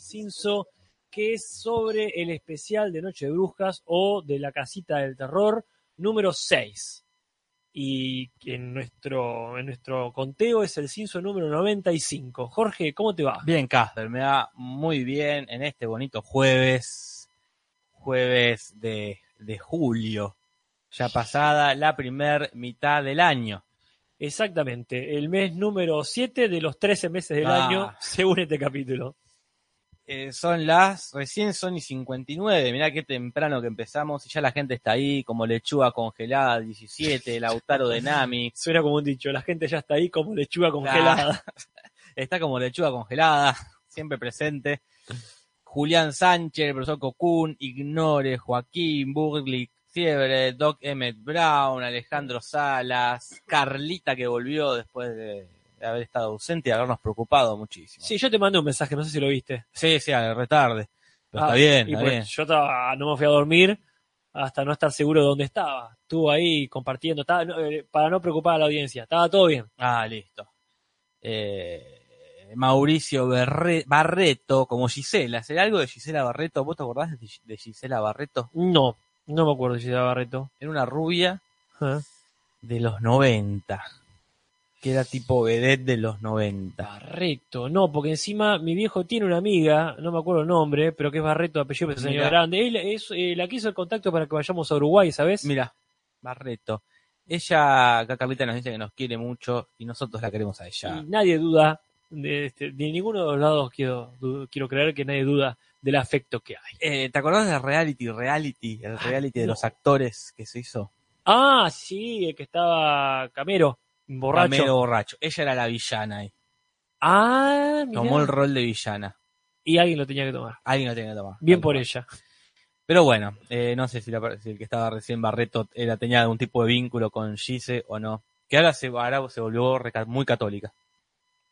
Cinso que es sobre el especial de Noche de Brujas o de la Casita del Terror número 6. Y en nuestro, en nuestro conteo es el Cinso número 95. Jorge, ¿cómo te va? Bien, Casper, me va muy bien en este bonito jueves, jueves de, de julio, ya pasada la primer mitad del año. Exactamente, el mes número 7 de los 13 meses del Ah. año, según este capítulo. Eh, son las, recién son y 59, mirá qué temprano que empezamos y ya la gente está ahí, como lechuga congelada 17, Lautaro de Nami, Suena como un dicho, la gente ya está ahí como lechuga congelada. está como lechuga congelada, siempre presente. Julián Sánchez, el profesor Cocún, Ignore, Joaquín, Burley, Fiebre, Doc Emmett Brown, Alejandro Salas, Carlita que volvió después de, de haber estado ausente y habernos preocupado muchísimo. Sí, yo te mandé un mensaje, no sé si lo viste. sí, sí, al retarde. Pero Ah, está bien, y está pues bien. Yo estaba, no me fui a dormir hasta no estar seguro de dónde estaba. Estuvo ahí compartiendo, estaba, no, eh, para no preocupar a la audiencia. Estaba todo bien. Ah, listo. Eh, Mauricio Berre- Barreto, como Gisela. ¿Será algo de Gisela Barreto? ¿Vos te acordás de, de Gisela Barreto? No, no me acuerdo si era Barreto. Era una rubia Ah. de los 90. Que era tipo vedette de los 90. Barreto, no, porque encima mi viejo tiene una amiga, no me acuerdo el nombre, pero que es Barreto, apellido pero señor grande. Él es eh, la que hizo el contacto para que vayamos a Uruguay, ¿sabes? Mira, Barreto. Ella, acá Carlita nos dice que nos quiere mucho y nosotros la queremos a ella. Y nadie duda, de, este, de ninguno de los lados quiero, du- quiero creer que nadie duda del afecto que hay. Eh, ¿Te acordás de Reality, Reality? El reality de no. los actores que se hizo. Ah, sí, el que estaba Camero, borracho. Borracho. Ella era la villana ahí. Ah, mirá. Tomó el rol de villana. Y alguien lo tenía que tomar. Alguien lo tenía que tomar. Bien por ella. Pero bueno, eh, no sé si, la- si el que estaba recién Barreto era, tenía algún tipo de vínculo con Gise o no. Que ahora se, ahora se volvió muy católica.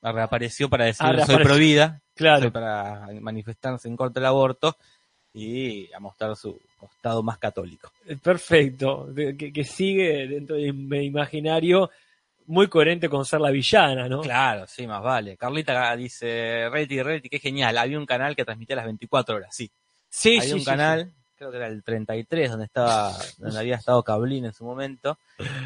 Reapareció para decir Ah, soy reapareció. pro vida, Claro. soy para manifestarse en contra del aborto y a mostrar su costado más católico. Perfecto. Que, que sigue dentro de mi imaginario muy coherente con ser la villana, ¿no? Claro, sí, más vale. Carlita dice, Reality, Reality, qué genial. Había un canal que transmitía las 24 horas, sí. Sí, Había sí, un sí, canal, creo que era el 33, donde estaba, donde había estado Cablín en su momento,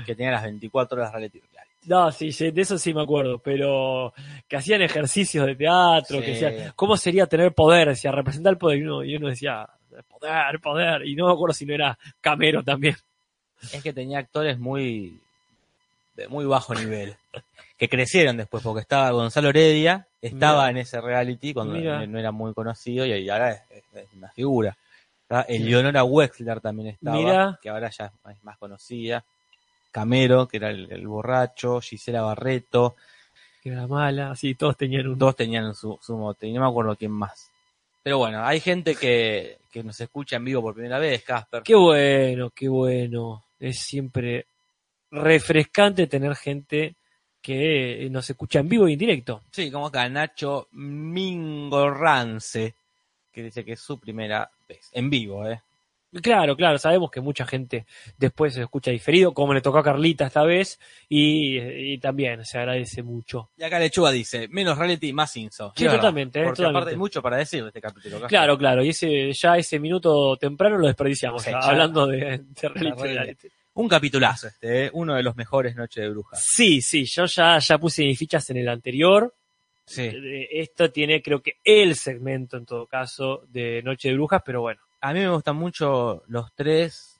que tenía las 24 horas Reality. No, sí, sí, de eso sí me acuerdo, pero que hacían ejercicios de teatro, que decían, ¿cómo sería tener poder? Decía, representar el poder. Y uno, y uno decía, poder, poder. Y no me acuerdo si no era Camero también. Es que tenía actores muy de muy bajo nivel, que crecieron después, porque estaba Gonzalo Heredia, estaba en ese reality cuando no era muy conocido y ahora es, es- es una figura. Eleonora Wexler también estaba, Mira. que ahora ya es más conocida. Camero, que era el, el borracho, Gisela Barreto, Que era mala, así, todos tenían un... todos tenían su, su mote, y no me acuerdo quién más. Pero bueno, hay gente que, que nos escucha en vivo por primera vez, Casper. Qué bueno, qué bueno. Es siempre refrescante tener gente que nos escucha en vivo y en directo. Sí, como acá Nacho Mingorrance, que dice que es su primera vez, en vivo, ¿eh? Claro, claro, sabemos que mucha gente después se escucha diferido, como le tocó a Carlita esta vez, y, y también se agradece mucho. Y acá Lechuga dice, menos reality, más inso. Sí, es verdad, totalmente, eh, Porque totalmente. aparte hay mucho para decir de este capítulo. Claro, claro, y ese ya ese minuto temprano lo desperdiciamos, ya. hablando de, de reality, reality. Un capitulazo este, ¿eh? uno de los mejores Noches de Brujas. Sí, sí, yo ya, ya puse mis fichas en el anterior. Sí. Eh, Esto tiene, creo que, el segmento, en todo caso, de Noche de Brujas, pero bueno. A mí me gustan mucho los tres,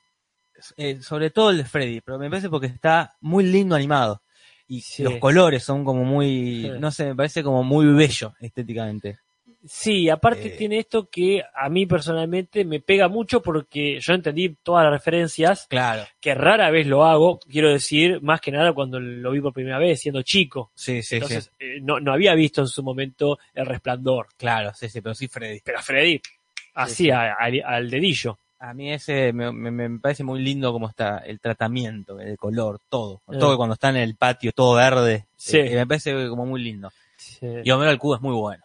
eh, sobre todo el de Freddy, pero me parece porque está muy lindo animado. Y Sí. los colores son como muy, Sí. no sé, me parece como muy bello estéticamente. Sí, aparte Eh. tiene esto que a mí personalmente me pega mucho porque yo entendí todas las referencias, Claro, que rara vez lo hago, quiero decir, más que nada cuando lo vi por primera vez, siendo chico. sí, sí, Entonces, sí. eh, no, no había visto en su momento el resplandor. Claro, sí, sí, pero sí Freddy. Pero Freddy, así sí. a- al, al dedillo. A mí ese me, me- me parece muy lindo como está el tratamiento, el color, todo. Eh. Todo cuando está en el patio, todo verde. Sí. me parece como muy lindo. Y Homero al cubo es muy bueno.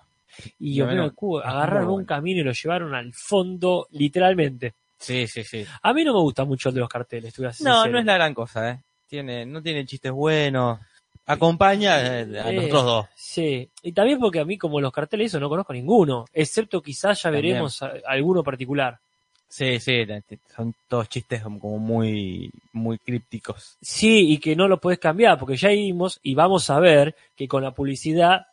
Y bueno, agarraron un camino y lo llevaron al fondo, literalmente. Sí, sí, sí. A mí no me gusta mucho el de los carteles, así No, sincero. no es la gran cosa, ¿eh? Tiene, no tiene chistes buenos. acompaña eh, a Eh, los otros dos. Sí, y también porque a mí como los carteles eso no conozco ninguno, excepto quizás ya También. veremos a- alguno particular. Sí, sí, son todos chistes como como muy, muy crípticos. Sí, y que no lo puedes cambiar, porque ya vimos y vamos a ver que con la publicidad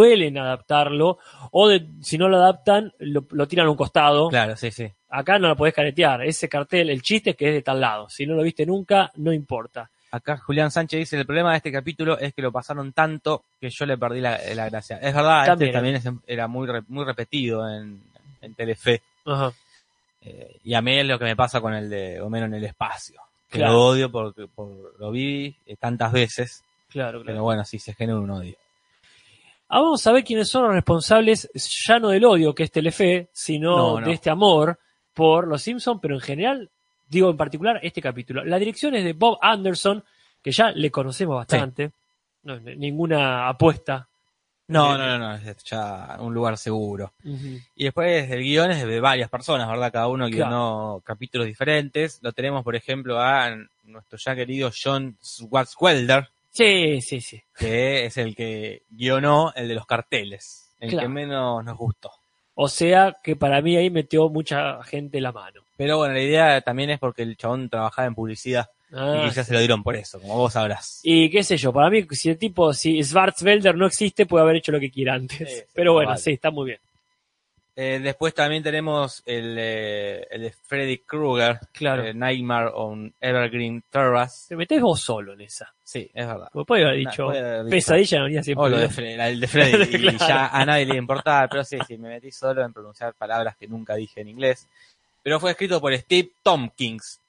suelen adaptarlo, o de- si no lo adaptan, lo, lo tiran a un costado. Claro, sí, sí. Acá no lo podés caretear. Ese cartel, el chiste es que es de tal lado. Si no lo viste nunca, no importa. Acá Julián Sánchez dice, el problema de este capítulo es que lo pasaron tanto que yo le perdí la, la gracia. Es verdad, También. este también es- era muy, re- muy repetido en, en Telefe. Ajá. Eh, y a mí es lo que me pasa con el de Homero en el espacio. Que Claro. lo odio porque por, lo vi eh, tantas veces. Claro, claro. Pero bueno, sí, se genera un odio. Ah, vamos a ver quiénes son los responsables, ya no del odio que es Telefe, sino No, no. de este amor por los Simpsons, pero en general, digo en particular este capítulo. La dirección es de Bob Anderson, que ya le conocemos bastante. No, n- ninguna apuesta. No, Eh, no, no, no, es ya un lugar seguro. Y después el guion es de varias personas, ¿verdad? Cada uno Claro. guionó capítulos diferentes. Lo tenemos, por ejemplo, a nuestro ya querido John Swartzwelder, Sí, sí, sí. que es el que guionó el de los carteles, el Claro. que menos nos gustó. O sea que para mí ahí metió mucha gente la mano. Pero bueno, la idea también es porque el chabón trabajaba en publicidad Ah, y quizás se lo dieron por eso, como vos sabrás. Y qué sé yo, para mí, si el tipo, si Schwarzwelder no existe, puede haber hecho lo que quiera antes. Sí, sí, Pero bueno, vale. sí, está muy bien. Eh, después también tenemos el, eh, el de Freddy Krueger, Claro. eh, Nightmare on Evergreen Terrace. Te metés vos solo en esa. Sí, es verdad. Porque puede haber dicho, puede haber dicho- pesadilla no venía siempre. O lo de el de Freddy, y Claro. ya a nadie le importaba, pero sí, sí, me metí solo en pronunciar palabras que nunca dije en inglés. Pero fue escrito por Steve Tompkins,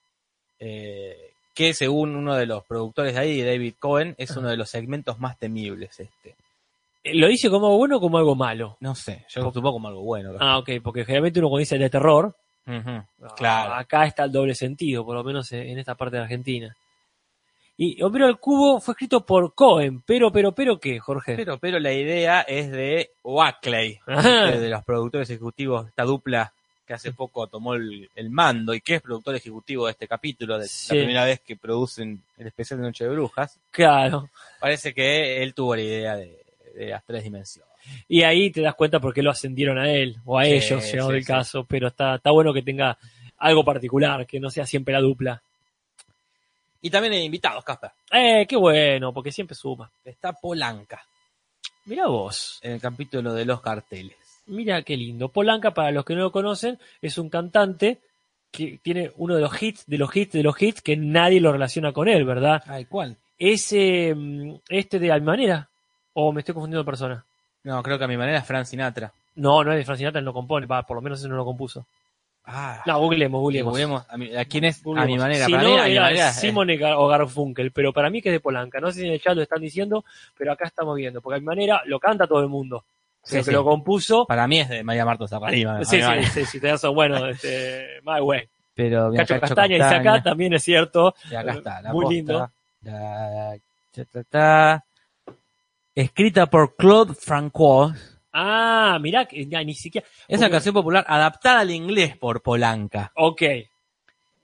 que según uno de los productores de ahí, David Cohen, es uno de los segmentos más temibles este. ¿Lo dice como algo bueno o como algo malo? No sé, yo lo supongo como algo bueno. Ah, ok, porque generalmente uno cuando dice de terror, ah, Claro. acá está el doble sentido, por lo menos en esta parte de Argentina. Y Homero al Cubo fue escrito por Cohen, pero, pero, pero, ¿qué, Jorge? Pero, pero la idea es de Wackley, Ajá. de los productores ejecutivos, esta dupla que hace poco tomó el, el mando y que es productor ejecutivo de este capítulo, de Sí. la primera vez que producen el especial de Noche de Brujas. Claro. Parece que él tuvo la idea de, de las tres dimensiones. Y ahí te das cuenta por qué lo ascendieron a él, o a Sí, ellos, llegado sí, el sí. caso, pero está, está bueno que tenga algo particular, que no sea siempre la dupla. Y también hay invitados, Casper. Eh, qué bueno, porque siempre suma. Está Polanca Mira vos, en el capítulo de los carteles. mira qué lindo. Polanca, para los que no lo conocen, es un cantante que tiene uno de los hits, de los hits, de los hits, que nadie lo relaciona con él, ¿verdad? Ay, ¿cuál? Es eh, este de Almanera, o me estoy confundiendo de persona. No, creo que a mi manera es Frank Sinatra. No, no es de Frank Sinatra, él lo compone, va, por lo menos eso no lo compuso. Ah, No, googleemos, googleemos. juguemos. ¿A, mi- a quién es? A Googleemos. mi manera. Si Para no, mí, a mi era manera. eh, Simon o Garfunkel, pero para mí que es de Polanca. No sé si en el chat lo están diciendo, pero acá estamos viendo, porque a mi manera lo canta todo el mundo. Sí, Pero que lo compuso. Para mí es de María Marta Zaparima. Sí, sí, sí, sí, tenés razón. Bueno, este, My Way. Pero mira, Cacho Castaña dice acá, también es cierto. Y acá está, la Muy posta. lindo. La- ta, ta, ta. Escrita por Claude Francois. Ah, mirá, que ya ni siquiera. Es una canción popular adaptada al inglés por Polanca. Ok.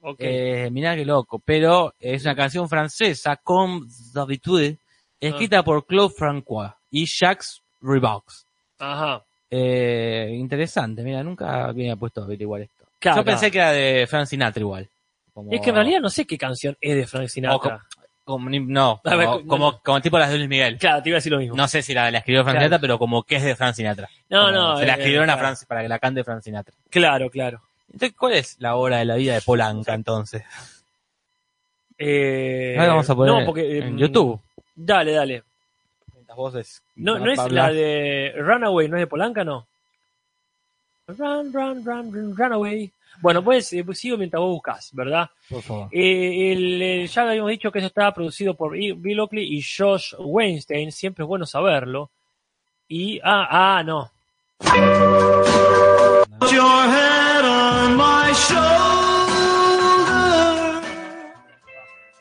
Ok. Eh, mirá qué loco. Pero es una canción francesa, Comme d'habitude, escrita Ah. por Claude Francois y Jacques Ribox. Ajá. Eh, interesante, mira, nunca había puesto a averiguar esto. Claro, Yo pensé claro. que era de Frank Sinatra igual. Como- Es que en realidad no sé qué canción es de Frank Sinatra. Como, no, A ver, como, no, como, no. como tipo las de Luis Miguel. Claro, te iba a decir lo mismo. No sé si la, la escribió Frank Claro. Sinatra, pero como que es de Frank Sinatra. no, Como no. Se la eh, escribieron a claro. Frank para que la cante Frank Sinatra. Claro, claro. Entonces, ¿cuál es la hora de la vida de Polanca entonces? Eh, Ahora vamos a poner no, porque, en mm, YouTube. Dale, dale. Mientras vos es- No, no es la de Runaway, ¿no es de Polanca, no? Run, run, run, run, Runaway. Bueno, pues eh, pues sigo mientras vos buscas, ¿verdad? Por favor. Eh, el, eh, ya habíamos dicho que eso estaba producido por Bill Oakley y Josh Weinstein, siempre es bueno saberlo. Y, ah, ah, no. your head on my shoulder.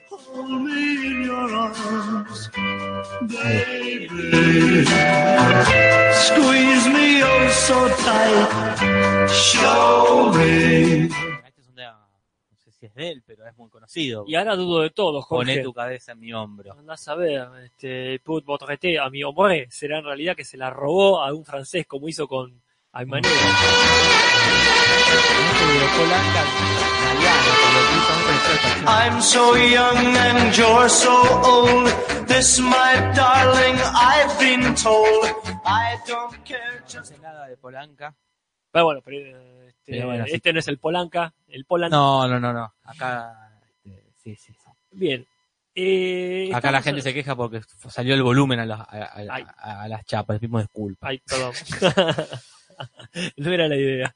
Hold me in your arms, baby. Squeeze me oh so tight. Show me. Este es un tema, no sé si es de él, pero es muy conocido. Y ahora dudo de todo, Jorge. Poné tu cabeza en mi hombro. Andás a ver, este, Put votre tête a mi hombre, será en realidad que se la robó a un francés como hizo con Aymané. Este de Polanca, italiano, por lo que hizo muy parecido a esta canción. I'm so young and you're so old. This, my darling, I've been told. I don't care No just sé nada de Polanca. Pero bueno, pero, eh, este, Pero bueno, sí. este no es el Polanca, el Polan. No, no, no, no. Acá, este, sí, sí, sí. Bien. Eh, Acá la gente se queja porque salió el volumen a, las- a- a- Ay. a- a las chapas. Pedimos disculpas. Ay, perdón. no era la idea.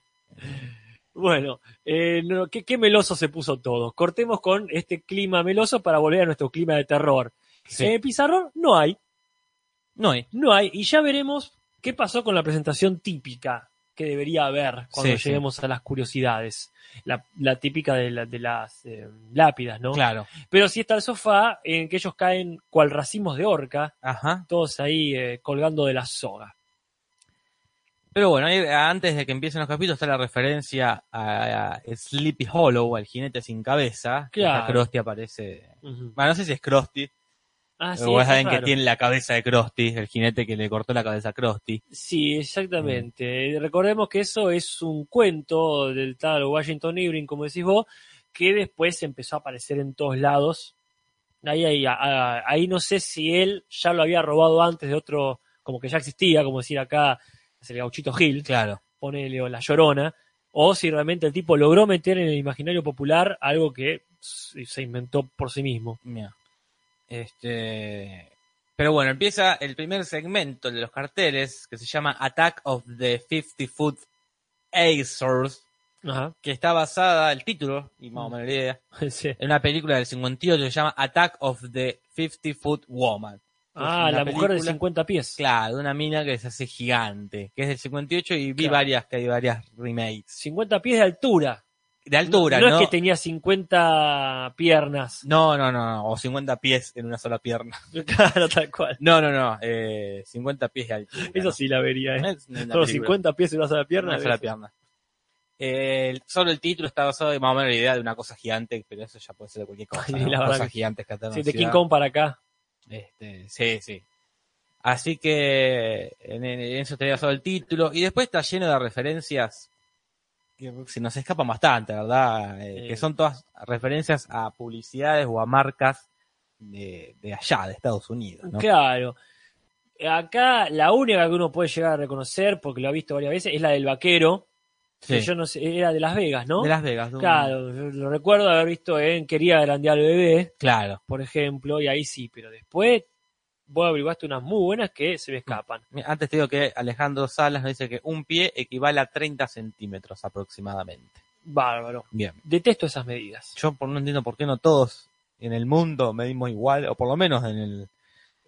Bueno, eh, no, ¿qué, qué meloso se puso todo. Cortemos con este clima meloso para volver a nuestro clima de terror. Sí. Eh, pizarrón no hay, No hay. no hay, y ya veremos qué pasó con la presentación típica que debería haber cuando Sí, sí. lleguemos a las curiosidades. La, la típica de, la- de las eh, lápidas, ¿no? Claro. Pero sí está el sofá en que ellos caen cual racimos de orca, Ajá. todos ahí eh, colgando de la soga. Pero bueno, antes de que empiecen los capítulos está la referencia a, Sleepy Hollow, al jinete sin cabeza. que Claro. Krusty aparece. Bueno, no sé si es Krusty. Ah, sí, o es alguien que tiene la cabeza de Krusty, el jinete que le cortó la cabeza a Krusty. Sí, exactamente. Recordemos que eso es un cuento del tal Washington Irving, como decís vos, que después empezó a aparecer en todos lados. Ahí, ahí, ahí no sé si él ya lo había robado antes de otro, como que ya existía, como decir acá, es el gauchito Gil, Claro. ponele, o la llorona, o si realmente el tipo logró meter en el imaginario popular algo que se inventó por sí mismo. Mira. Este. Pero bueno, empieza el primer segmento de los carteles que se llama Attack of the 50 Foot Acers, Ajá. que está basada, el título, y más o menos la idea, Sí. en una película del 58 que se llama Attack of the 50 Foot Woman. Ah, la mujer de película- 50 pies. Claro, de una mina que se hace gigante, que es del 58 y vi Claro. varias, que hay varias remakes. 50 pies de altura. De altura, no, ¿no? es que tenía 50 piernas. No, no, no, no, o 50 pies en una sola pierna. Claro, tal cual. No, no, no, eh, 50 pies de altura. Eso sí la vería, ¿eh? Solo película. 50 pies en una sola pierna. Una sola pierna. Eh, solo el título está basado en más o menos la idea de una cosa gigante, pero eso ya puede ser de cualquier cosa. Ay, ¿no? la Cosas que- gigantes que Sí, de. King Kong para acá. Este, sí, sí. Así que en, en eso estaría basado el título. Y después está lleno de referencias que se nos escapan bastante, ¿verdad? Eh, Sí. Que son todas referencias a publicidades o a marcas de, de allá, de Estados Unidos, ¿no? Claro. Acá la única que uno puede llegar a reconocer, porque lo ha visto varias veces, es la del vaquero. Que Sí. yo no sé, era de Las Vegas, ¿no? De Las Vegas. un- Claro, yo lo recuerdo haber visto en Quería Grandear al Bebé, Claro. por ejemplo, y ahí sí, pero después vos averiguaste unas muy buenas que se me escapan. Mira, Antes te digo que Alejandro Salas nos dice que un pie equivale a 30 centímetros aproximadamente. Bárbaro. Bien. Detesto esas medidas. Yo por, no entiendo por qué no todos en el mundo medimos igual, o por lo menos en el,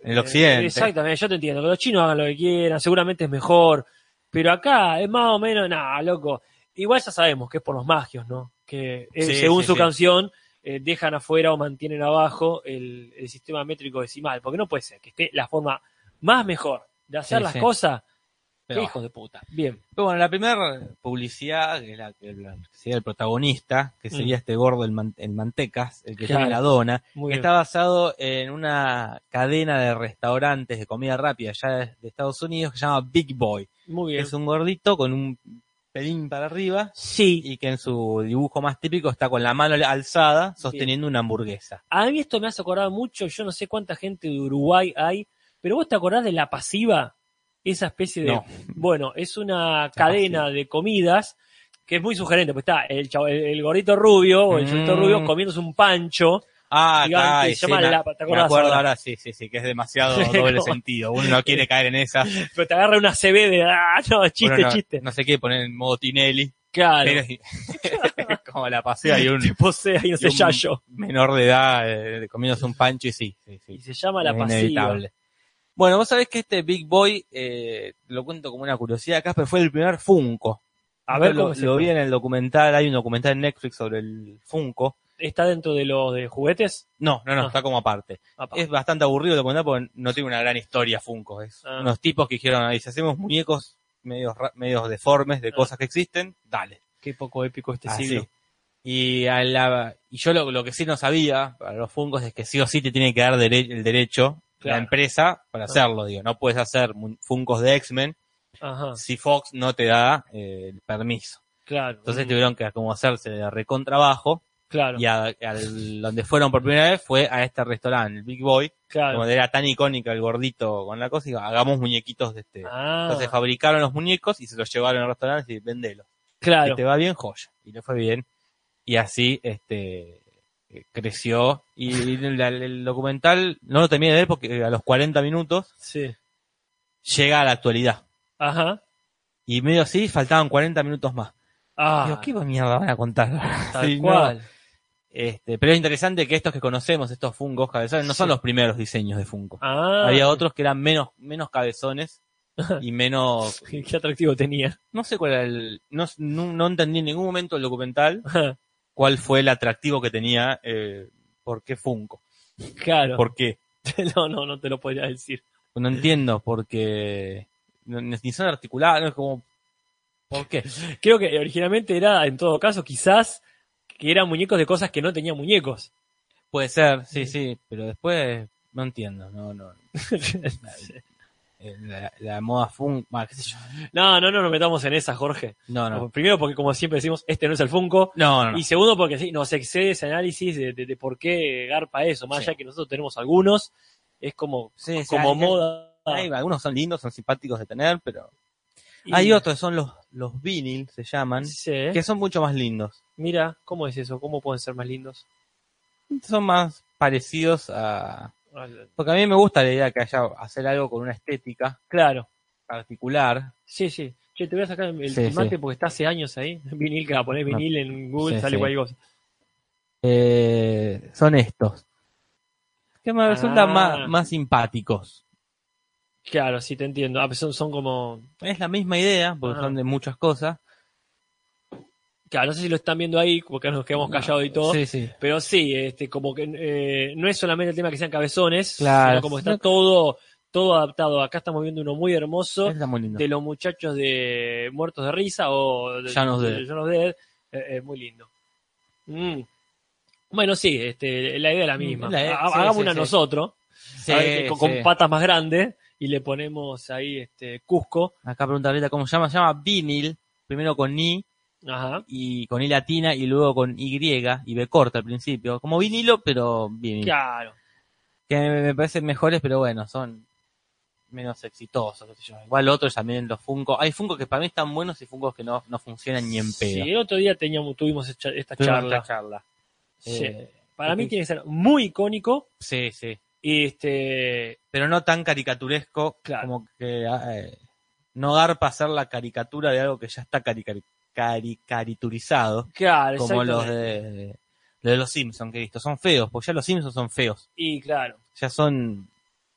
en el Eh, occidente. Exactamente, yo te entiendo. Que los chinos hagan lo que quieran, seguramente es mejor. Pero acá es más o menos, nada, loco. Igual ya sabemos que es por los magios, ¿no? Que eh, Sí, según sí, su sí. canción eh, dejan afuera o mantienen abajo el, el sistema métrico decimal. Porque no puede ser que esté la forma más mejor de hacer Sí, las sí. cosas. Pero- hijos de puta. Bien. Pero bueno, la primera publicidad, que es la que la- que sería el protagonista, que sería Mm. este gordo man- en mantecas, el que Claro. tiene la dona, Muy que bien. está basado en una cadena de restaurantes de comida rápida allá de, de Estados Unidos que se llama Big Boy. Muy bien. es un gordito con un pelín para arriba Sí. y que en su dibujo más típico está con la mano alzada sosteniendo una hamburguesa. A mí esto me hace acordar mucho, yo no sé cuánta gente de Uruguay hay, pero vos te acordás de la pasiva, esa especie de, No. bueno, es una cadena de comidas que es muy sugerente, pues está el, chavo- el, el gordito rubio o el Mm. rubio comiéndose un pancho, Ah, Gigante, se sí, llama me, la- ¿te me acordás acuerdo ahora? ahora? sí, sí, sí, que es demasiado doble sentido. Uno no quiere caer en esa. pero te agarra una CB de, ah, no, chiste, no, chiste. No se quiere poner en modo Tinelli. Claro, Pero, como la pasea y un te posee ahí no sé, y un yayo. menor de edad eh, comiéndose un pancho y sí, sí, sí. Y se llama la inevitable. Bueno, vos sabés que este Big Boy, eh, lo cuento como una curiosidad acá, pero fue el primer Funko. A ver lo, lo vi en el documental, hay un documental en Netflix sobre el Funko. ¿Está dentro de los de juguetes? No, no, no, Ah. está como aparte. Apa. Es bastante aburrido el documental porque no tiene una gran historia Funko. Es Ah. unos tipos que dijeron, ahí, si hacemos muñecos medios, medios deformes de Ah. cosas que existen, dale. Qué poco épico este Así. siglo. Y, a la- y yo lo, lo que sí no sabía para los Funkos es que sí o sí te tiene que dar dere- el derecho la empresa para hacerlo. Digo, no puedes hacer Funkos de X-Men si Fox no te da eh, el permiso. claro. Entonces tuvieron que como hacerse de recontrabajo Claro, y a- donde fueron por primera vez fue a este restaurante, el Big Boy, claro. donde era tan icónica el gordito con la cosa y hagamos muñequitos de este. Ah, Entonces fabricaron los muñecos y se los llevaron al restaurante y vendelo. claro. Si te va bien, joya. Y le fue bien. Y así, este, eh, creció. Y el, el documental no lo terminé de ver porque a los 40 minutos Sí. llega a la actualidad. Ajá. Y medio así, faltaban 40 minutos más. Ah, Digo, ¿qué mierda van a contar? tal Sí, no. Este, pero es interesante que estos que conocemos, estos fungos cabezones, no son Sí. los primeros diseños de fungo. Ah, Había otros que eran menos, menos cabezones y menos, qué atractivo tenía. no sé cuál era el, no, no, no entendí en ningún momento el documental cuál fue el atractivo que tenía, eh, por qué Funko, claro. por qué. No, no, no te lo podría decir. No entiendo, porque ni son articulados, no es como, ¿por qué? Creo que originalmente era, en todo caso, quizás que eran muñecos de cosas que no tenían muñecos. Puede ser, sí, sí, pero después no entiendo, no, no. Eh, La, la moda Funko, ah, qué sé yo. no, no, no nos metamos en esa, Jorge. No, no. Primero porque, como siempre decimos, este no es el Funko. No, no, no. Y segundo porque sí, nos excede ese análisis de, de- de por qué garpa eso. Más Sí. allá que nosotros tenemos algunos, es como, Sí, como moda. hay- algunos son lindos, son simpáticos de tener, pero Y- hay otros son los, los vinil, se llaman, Sí. que son mucho más lindos. Mira, ¿cómo es eso? ¿Cómo pueden ser más lindos? Son más parecidos a... Porque a mí me gusta la idea que haya hacer algo con una estética Claro. particular. Sí, sí. Che, te voy a sacar el Sí, porque está hace años ahí. Vinil, que va a poner No. vinil en Google, sale cualquier cosa. Eh, son estos. Que me resultan Ah. más, más simpáticos. Claro, sí, te entiendo. Ah, pues son, son como. Es la misma idea, porque Ajá. son de muchas cosas. Claro, no sé si lo están viendo ahí, porque nos quedamos callados y todo. Sí, sí. Pero sí, este, como que eh, no es solamente el tema que sean cabezones, Claro. sino como está todo, todo adaptado. Acá estamos viendo uno muy hermoso Está muy lindo. de los muchachos de Muertos de Risa o de de Dead. Dead. Eh, eh, muy lindo. Mm. Bueno, sí, este, la idea es la misma. La- Hagamos sí, una nosotros, ver, con, con patas más grandes, y le ponemos ahí este Cusco. Acá pregunta ahorita cómo se llama. Se llama vinil. Primero con I Ajá. y con I latina y luego con Y y B corta al principio. Como vinilo, pero vinil. Claro. Que me, parecen mejores, pero bueno, son menos exitosos. qué sé yo. Igual otros también, los Funko. Hay Funko que para mí están buenos y Funko que no, no funcionan ni en pedo. Sí, el otro día teníamos, tuvimos esta Tuvimos charla. esta charla. Sí. Eh, Para mí tiene que ser muy icónico. sí, sí. Y este. Pero no tan caricaturesco Claro. como que eh, no garpa hacer la caricatura de algo que ya está carica- cari- caricaturizado. Claro, como los de, lo de los Simpsons que he visto. Son feos, porque ya los Simpsons son feos. Y claro. Ya son...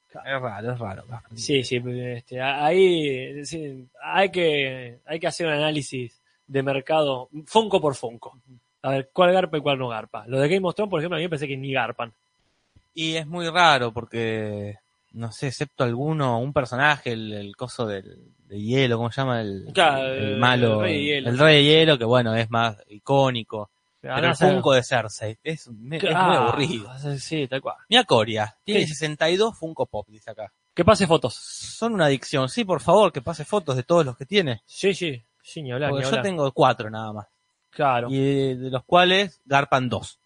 Claro. Es raro, es raro. Sí, sí, este, ahí sí, hay que hay que hacer un análisis de mercado Funko por Funko. A ver, cuál garpa y cuál no garpa. Los de Game of Thrones, por ejemplo, a mí me parece que ni garpan. Y es muy raro porque, no sé, excepto alguno, un personaje, el, el coso del, de hielo, ¿cómo se llama? El, Claro, el el malo. Rey de Hielo. el Rey de Hielo, que bueno, es más icónico. Pero Ahora el Funko de Cersei es, me- es muy aburrido. Sí, tal cual. Mira Coria, tiene ¿Qué? 62 Funko Pop, dice acá. Que pase fotos. Son una adicción. Sí, por favor, que pase fotos de todos los que tiene. Sí, sí. Sí, ni hablar, Porque ni yo hablar. tengo cuatro nada más. Claro. Y de, de los cuales garpan dos.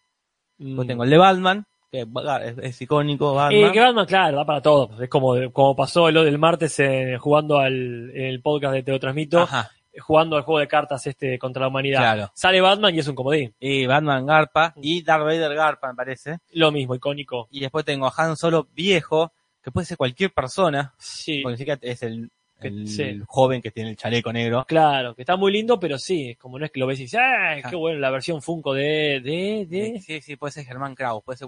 Mm. Yo tengo el de Batman, que es, es icónico, Eh, Batman. que Batman, claro, da para todo. Es como, como pasó lo del martes eh, jugando al en el podcast de Te lo transmito, Ajá, eh, jugando al juego de cartas este contra la humanidad. claro. Sale Batman y es un comodín. Y Batman garpa y Darth Vader garpa, me parece. Lo mismo, icónico. Y después tengo a Han Solo viejo, que puede ser cualquier persona, Sí, porque es el, el Sí. joven que tiene el chaleco negro. claro, que está muy lindo, pero sí, como no es que lo ves y dices, ¡ah! ¡Qué bueno la versión Funko de. de. de. Sí, sí, puede ser Germán Kraus, puede ser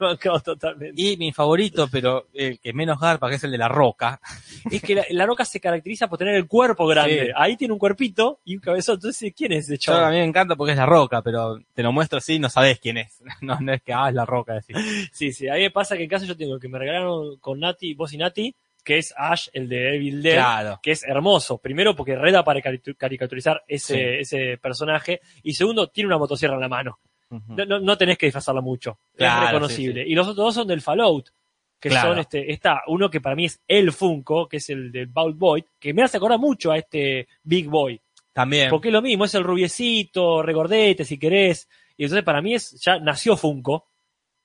me han quedado totalmente. Y mi favorito, pero el que menos garpa, que es el de la roca. Es que la, la roca se caracteriza por tener el cuerpo grande. Sí. Ahí tiene un cuerpito y un cabezón. Entonces, ¿quién es ese Yo, a chaval? mí me encanta porque es la roca, pero te lo muestro así y no sabes quién es. No, no es que, ah, es la roca. Decís. Sí, sí. A mí me pasa que en casa yo tengo que me regalaron con Nati, vos y Nati, que es Ash, el de Evil Dead, Claro. que es hermoso. Primero porque reda para caricaturizar ese, Sí. ese personaje. Y segundo, tiene una motosierra en la mano. No, no- no tenés que disfrazarla mucho. Claro, es reconocible. sí, Y los otros dos son del Fallout. Que Claro. son este, está uno que para mí es el Funko, que es el de Bald Boy, que me hace acordar mucho a este Big Boy. También. Porque es lo mismo, es el rubiecito, regordete si querés. Y entonces para mí es, ya nació Funko.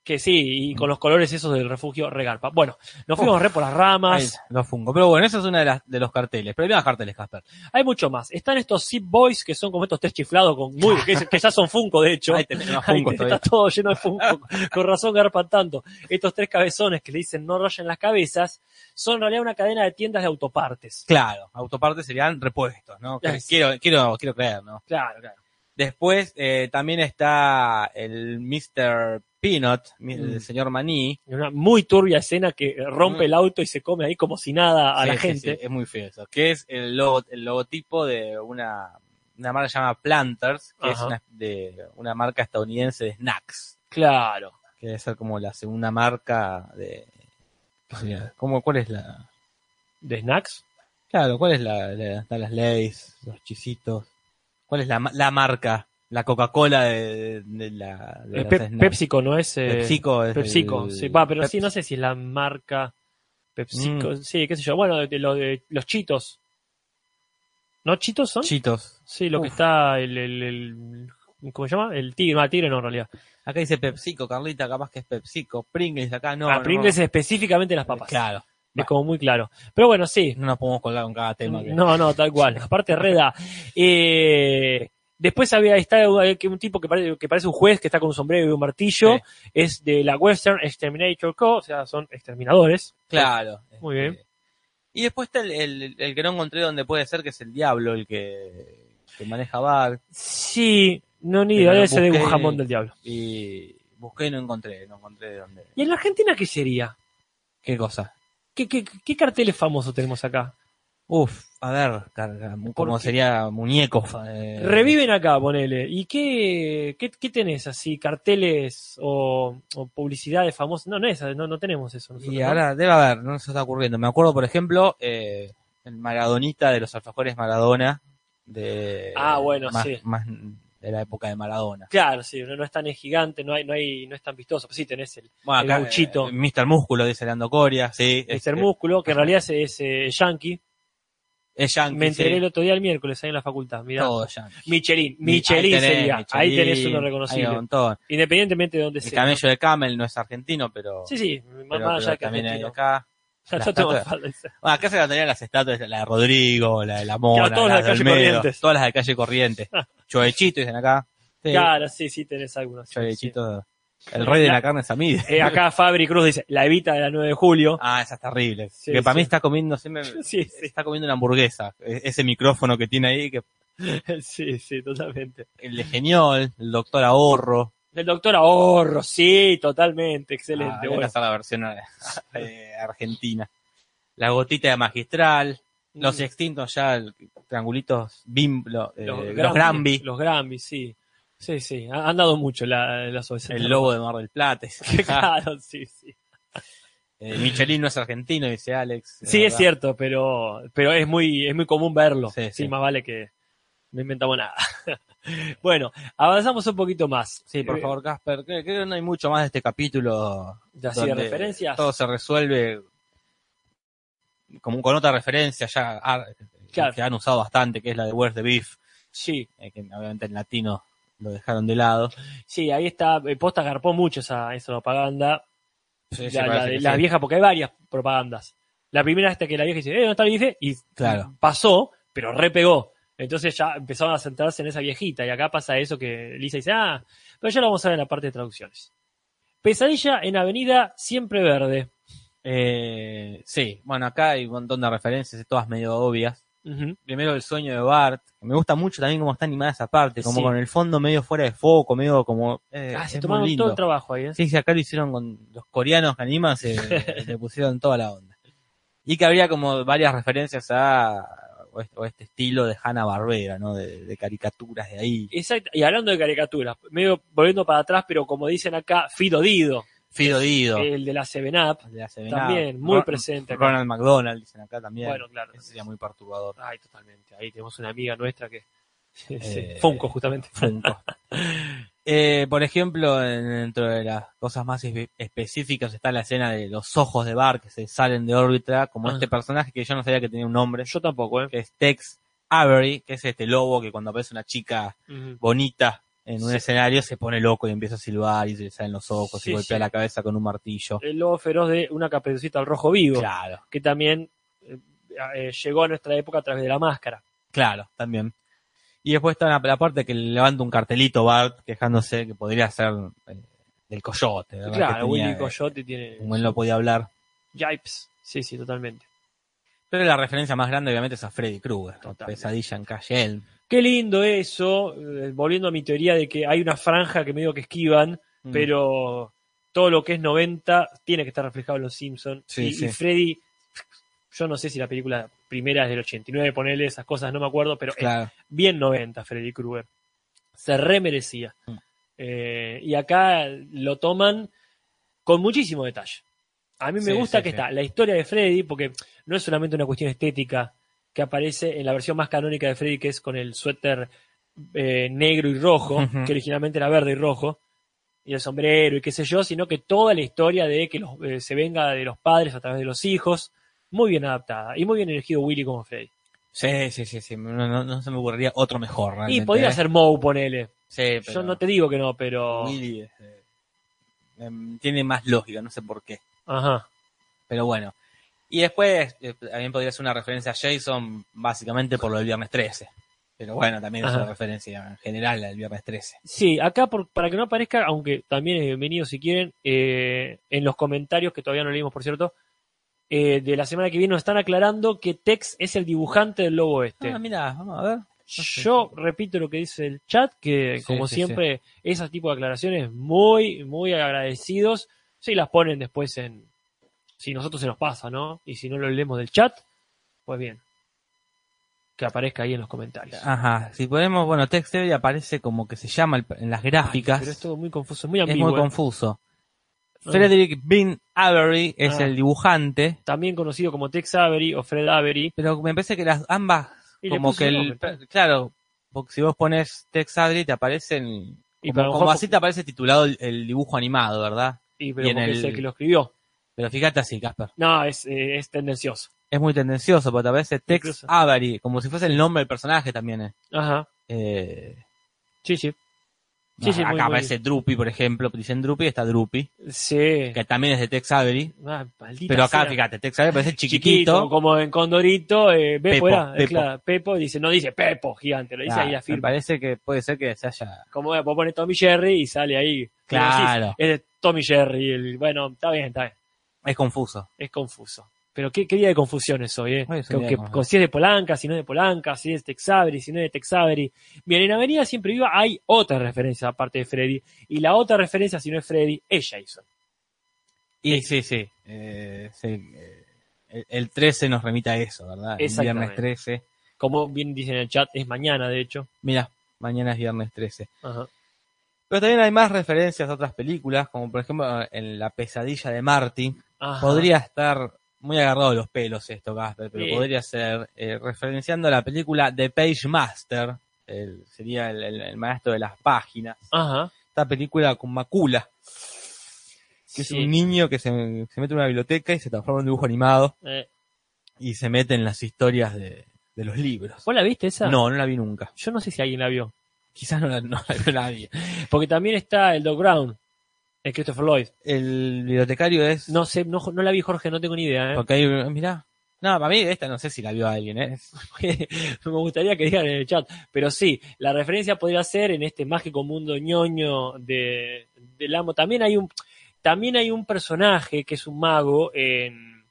Que sí, y con los colores esos del refugio regarpa. Bueno, nos fuimos re por las Ahí, ramas. los Funko. Pero bueno, esa es una de, las, de los carteles. Pero hay más carteles, Casper. Hay mucho más. Están estos Zip Boys que son como estos test chiflados con muy, que, que ya son Funko de hecho. Ahí tenés más Ahí Funko está todavía. todo lleno de Funko. Con razón garpan tanto. Estos tres cabezones que le dicen no rayen las cabezas son en realidad una cadena de tiendas de autopartes. Claro, autopartes serían repuestos, ¿no? Sí. Quiero, quiero, quiero creer, ¿no? Claro, claro. Después eh, también está el Mr. Peanut, mi- Mm. el señor Maní. Una muy turbia escena que rompe Mm. el auto y se come ahí como si nada a Sí, la gente. sí, es muy feo eso. Que es el, logo, el logotipo de una, una marca llamada Planters, que es una, de una marca estadounidense de snacks. Claro. Que debe ser como la segunda marca de... ¿Cómo, ¿Cuál es la...? ¿De snacks? Claro, ¿cuál es la, la- están las leyes, los chisitos? ¿Cuál es la, la marca? La Coca-Cola de, de la... de Pe-. PepsiCo, ¿no es? eh, PepsiCo es PepsiCo, el- sí, va, pero sí, no sé si es la marca PepsiCo, Mm. sí, qué sé yo. Bueno, de, de lo de los chitos. ¿No chitos son? Chitos. sí, lo que está el, el, el- ¿cómo se llama? El tigre, no, el tigre no en realidad. Acá dice PepsiCo, Carlita, capaz que es PepsiCo. Pringles acá no. ah, no. Pringles es específicamente las papas. Claro. Es como muy claro. Pero bueno, sí. No nos podemos colgar con cada tema. que- No, no, tal cual. Aparte reda. Eh, después había está un tipo que parece, que parece un juez que está con un sombrero y un martillo. Sí. Es de la Western Exterminator Co. O sea, son exterminadores. Claro. Muy Este, bien. Y después está el, el- el que no encontré donde puede ser, que es el diablo, el que, que maneja Bart. Sí, no ni idea, ese de un jamón del diablo. Y busqué y no encontré, no encontré dónde. ¿Y en la Argentina qué sería? ¿Qué cosa? ¿Qué, qué, qué carteles famosos tenemos acá? Uf, a ver, carga, como qué? sería muñecos. eh, Reviven acá, ponele. ¿Y qué, qué, qué tenés así? ¿Carteles o, o publicidades famosas? No, no, es, no, no tenemos eso. nosotros, Y ¿no? ahora debe haber, no se está ocurriendo. Me acuerdo, por ejemplo, eh, el Maradonita de los alfajores Maradona. De, Ah, bueno, más, sí. Más de la época de Maradona. Claro, sí, no, no es tan gigante, no hay, no hay, no es tan vistoso. Pues sí, tenés el Bueno, El acá, eh, Mr. Músculo, dice Leandro Coria. Sí, Mr. este, Músculo, que en realidad es, es, eh, Yankee. Es Yankee. Me enteré sí. el otro día el miércoles ahí en la facultad. Mirá. Todo Yankee. Michelin, Mi- Michelin ahí tenés, sería. ahí tenés uno hay reconocible. un montón. Independientemente de dónde El sea. camello de Camel no es argentino, pero, Sí, sí, pero- más pero allá que también hay argentino. acá. La estatua- de- Bueno, acá se encontrarían las estatuas, la de Rodrigo, la de la Mona, Claro, todas las de calle Olmedo, Corrientes. todas las de calle Corriente. Choechito dicen acá. Sí, Claro, sí, sí, tenés algunos. sí, sí. El rey de La- la carne Samid. Eh, acá Fabri Cruz dice, la evita de la 9 de julio. Ah, esa es terrible. Sí, que para mí está comiendo siempre, Sí, está comiendo una hamburguesa. E- Ese micrófono que tiene ahí, que Sí, sí, totalmente. el de Geniol, el doctor Ahorro. El doctor Ahorro, sí, totalmente, Ah, excelente. voy a bueno. la versión eh, argentina. La gotita de magistral. Los Mm. extintos ya, triangulitos bim, lo- eh, los, los, Granby, Los Granby, sí. Sí, sí, ha- han dado mucho la, las OS. el lobo de Mar del Plata. claro, sí, sí. Eh, Michelin no es argentino, dice Alex. Sí, es cierto, pero, pero es muy, es muy común verlo. Sí, Sí, sí. más vale que no inventamos nada. bueno, avanzamos un poquito más. Sí, por Eh, favor, Casper. Creo que no hay mucho más de este capítulo. De donde referencias. Todo se resuelve como con otra referencia ya Claro. que han usado bastante, que es la de Where's the Beef, Sí, eh, que obviamente en latino lo dejaron de lado. sí, ahí está. eh, Posta garpó mucho esa, esa propaganda. Sí, la, la parece de que la sí. vieja, porque hay varias propagandas. La primera esta que la vieja dice, eh, ¿dónde está el? Y Claro. pasó, pero repegó. Entonces ya empezaron a centrarse en esa viejita. Y acá pasa eso que Lisa dice, ah, pero ya lo vamos a ver en la parte de traducciones. Pesadilla en Avenida Siempre Verde. Eh, sí, bueno, acá hay un montón de referencias, todas medio obvias. Primero el sueño de Bart. Me gusta mucho también cómo está animada esa parte, como Sí. con el fondo medio fuera de foco, medio como... eh, Ah, se tomaron lindo. todo el trabajo ahí, ¿eh? Sí, sí, acá lo hicieron con los coreanos que animan, se le pusieron toda la onda. Y que habría como varias referencias a o este, o este estilo de Hanna Barbera, ¿no? De, de caricaturas de ahí. Exacto. Y hablando de caricaturas, medio volviendo para atrás, pero como dicen acá, Fido Dido. Fido Dido. El de la Seven Up. el de la Seven también, Up. muy Ron- presente acá. Ronald McDonald, dicen acá también. Bueno, claro. Ese sería muy perturbador. Ay, totalmente. Ahí tenemos una amiga nuestra que. Eh, Funko, justamente. Funko. Eh, por ejemplo, en- dentro de las cosas más espe- específicas está la escena de los ojos de Bar que se salen de órbita, como Ah. este personaje que yo no sabía que tenía un nombre, Yo tampoco, ¿eh? que es Tex Avery, que es este lobo que cuando aparece una chica bonita en un Sí. escenario se pone loco y empieza a silbar y se le salen los ojos Sí, y golpea sí. la cabeza con un martillo. El lobo feroz de una caperucita al rojo vivo. Claro, Que también eh, eh, llegó a nuestra época a través de la máscara. claro, también. Y después está la, la parte que le levanta un cartelito Bart quejándose que podría ser eh, del coyote. ¿verdad? Claro, tenía, Willy Coyote tiene. como él no podía hablar. Yipes. Sí, sí, totalmente. Pero la referencia más grande obviamente es a Freddy Krueger. Pesadilla en calle Elm. Qué lindo eso, eh, volviendo a mi teoría de que hay una franja que medio que esquivan, Mm. pero todo lo que es 90 tiene que estar reflejado en Los Simpsons. Sí, y, sí. y Freddy, yo no sé si la película primera es del 89, ponele esas cosas, no me acuerdo, pero es bien 90 Freddy Krueger. Se remerecía. Mm. Eh, y acá lo toman con muchísimo detalle. A mí me Sí, gusta que está la historia de Freddy, porque no es solamente una cuestión estética que aparece en la versión más canónica de Freddy, que es con el suéter eh, negro y rojo, que originalmente era verde y rojo, y el sombrero y qué sé yo, sino que toda la historia de que los- eh, se venga de los padres a través de los hijos, muy bien adaptada y muy bien elegido Willy como Freddy. Sí, sí, sí, sí. No, no- no se me ocurriría otro mejor. Y podría ¿eh? ser Moe, ponele. Sí, pero Yo no te digo que no, pero. Willy es, eh, em, tiene más lógica, no sé por qué. Ajá. Pero bueno. Y después eh, también podría ser una referencia a Jason, básicamente por lo del viernes 13. Pero bueno, también es Ajá. una referencia en general al viernes 13. Sí, acá por- para que no aparezca, aunque también es bienvenido si quieren, eh, en los comentarios, que todavía no leímos por cierto, eh, de la semana que viene nos están aclarando que Tex es el dibujante del logo este. Ah, mira, vamos a ver. Yo repito lo que dice el chat, que Sí, como sí, siempre, ese tipo de aclaraciones muy, muy agradecidos. Si las ponen después en. Si nosotros se nos pasa, ¿no? Y si no lo leemos del chat, pues bien. Que aparezca ahí en los comentarios. Ajá, si ponemos, bueno, Tex Avery aparece como que se llama el- en las gráficas. Pero es todo muy confuso, muy es ambiguo. muy ¿eh? confuso. Ah. Frederick Bean Avery es Ah. el dibujante, También conocido como Tex Avery o Fred Avery. pero me parece que las ambas, Y como que el nombre, claro, porque si vos pones Tex Avery te aparecen, Y como, como así te aparece titulado el, el dibujo animado, ¿verdad? Y, pero y en es el que lo escribió. Pero fíjate así, Casper. No, es, eh, es tendencioso. Es muy tendencioso, porque te aparece Tex Incluso. Avery, como si fuese el nombre del personaje también. eh. Ajá. Eh, Sí, sí. Sí, sí, acá muy, muy- aparece Drupi, por ejemplo, dicen Drupi, está Drupi, Sí. que también es de Tex Avery. Ah, maldita Pero acá, sea. fíjate, Tex Avery parece chiquito, chiquitito. como en Condorito, eh, Pepo, era, eh, Pepo. claro, Pepo dice, no dice Pepo gigante, lo dice Ah, ahí me parece que puede ser que se haya... Como vos pones Tommy Jerry y sale ahí. Claro. Es de Tommy Jerry, el, bueno, está bien, está bien, Es confuso. es confuso. Pero qué, qué día de confusiones hoy, ¿eh? Hoy es Que- si es de Polanca, si no es de Polanca, si es de Texavery, si no es de Texavery. Bien, en Avenida Siempre Viva hay otra referencia aparte de Freddy. Y la otra referencia, si no es Freddy, es Jason. Y sí, sí. eh, sí, eh, el, el 13 nos remite a eso, ¿verdad? El viernes 13. Como bien dicen en el chat, es mañana, de hecho. Mira, mañana es viernes 13. Ajá. Pero también hay más referencias a otras películas, como por ejemplo en La pesadilla de Marty. Ajá. Podría estar muy agarrado de los pelos esto, Gasper, pero Sí. podría ser eh, referenciando a la película The Page Master, el- sería el, el- el maestro de las páginas. Ajá. Esta película con Macula, que Sí. es un niño que se, se mete en una biblioteca y se transforma en un dibujo animado Eh, y se mete en las historias de, de los libros. ¿Vos la viste esa? No, no la vi nunca. Yo no sé si alguien la vio. Quizás no la, no la vio nadie. Porque también está el Doc Brown, el Christopher Lloyd. El bibliotecario es... No sé, no, no la vi Jorge, no tengo ni idea. ¿eh? Porque hay, mirá. No, para mí esta no sé si la vio alguien, ¿eh? Me gustaría que digan en el chat. Pero sí, la referencia podría ser en este mágico mundo ñoño de, del amo. También hay un, también hay un personaje que es un mago en,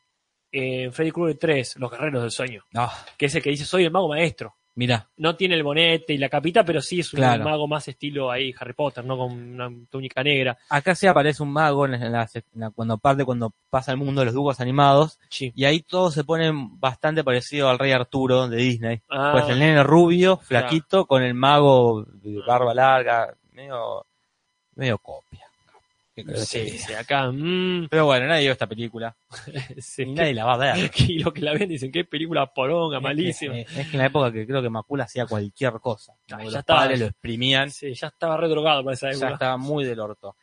en Freddy Krueger 3, Los Guerreros del Sueño, No, que es el que dice soy el mago maestro. Mirá. No tiene el bonete y la capita, pero sí es un Claro. mago más estilo ahí Harry Potter, ¿no? Con una túnica negra. Acá sí aparece un mago en la, en la- en la- cuando parte, cuando pasa el mundo de los dibujos animados. Sí. Y ahí todo se pone bastante parecido al Rey Arturo de Disney. Ah, Pues el nene rubio, flaquito, con el mago de barba larga, medio, medio copia. Sí, sí, acá. mm, Pero bueno, nadie vio esta película. sí, Y nadie la va a ver. y los que la ven dicen qué película poronga, malísima. Es que, es que en la época que creo que Macula hacía cualquier cosa. Ah, ya los estaba. padres lo exprimían, Sí, ya estaba re drogado para esa ya época. estaba muy del orto.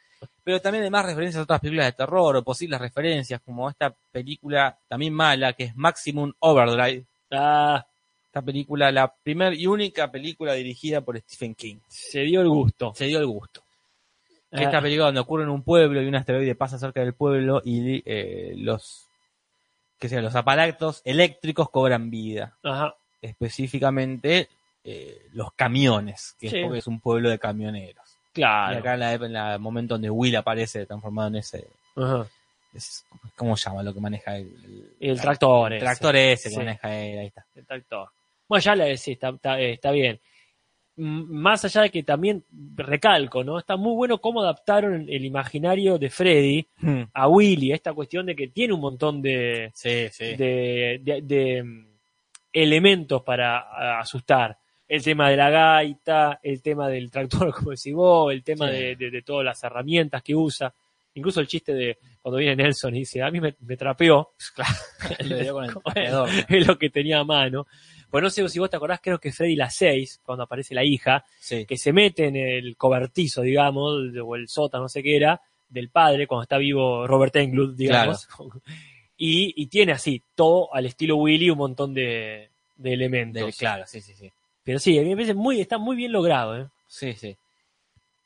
Pero también hay más referencias a otras películas de terror o posibles referencias, como esta película también mala, que es Maximum Overdrive. Ah, Esta película, la primera y única película dirigida por Stephen King. se dio el gusto. Se dio el gusto. Ah, Esta película donde ocurre en un pueblo y un asteroide pasa cerca del pueblo y eh, los, que sea, los aparatos eléctricos cobran vida. Ajá. Específicamente eh, los camiones, que Sí. es porque es un pueblo de camioneros. Y Claro. acá en, la, en la momento donde Will aparece transformado en ese, Ajá. es- ¿cómo se llama lo que maneja el, El tractor. el ese. tractor ese que Sí. maneja él, ahí está. El tractor. Bueno, ya le sí, está, está, eh, está bien. Más allá de que también recalco, ¿no? Está muy bueno cómo adaptaron el imaginario de Freddy a Willy, esta cuestión de que tiene un montón de, Sí, sí. de, de- de, mm, elementos para asustar. El tema de la gaita, el tema del tractor, como decís vos, el tema Sí. de, de- de todas las herramientas que usa. Incluso el chiste de cuando viene Nelson y dice, a mí me, me trapeó, Le dio con el es lo que tenía a mano. Pues no sé si vos te acordás, creo que Freddy la 6, cuando aparece la hija, Sí. que se mete en el cobertizo, digamos, o el sótano, no sé qué era, del padre, cuando está vivo Robert Englund, digamos. Y, y tiene así, todo al estilo Willy, un montón de, de elementos. Del- claro, sí, sí, sí. Pero sí, a mí me parece muy, está muy bien logrado, ¿eh? Sí, sí.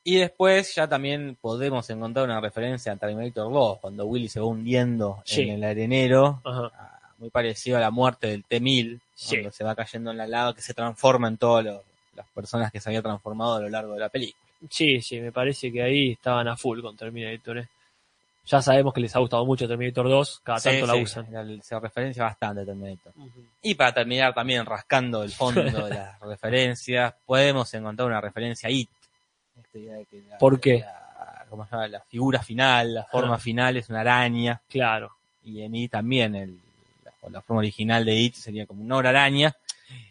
Y después ya también podemos encontrar una referencia a Terminator 2, cuando Willy se va hundiendo Sí. en el arenero, Ajá. Muy parecido a la muerte del T-1000, Sí. cuando se va cayendo en la lava, que se transforma en todas las personas que se había transformado a lo largo de la película. Sí, sí, me parece que ahí estaban a full con Terminator, ¿eh? Ya sabemos que les ha gustado mucho Terminator 2, cada Sí, tanto la sí, usan. se referencia bastante a Terminator. Y para terminar también rascando el fondo de las referencias, podemos encontrar una referencia a It. Esta idea de que la- ¿Por qué? La, ¿cómo se llama? La figura final, la forma final es una araña. Claro. Y en It también, el, o la forma original de It sería como una hora araña,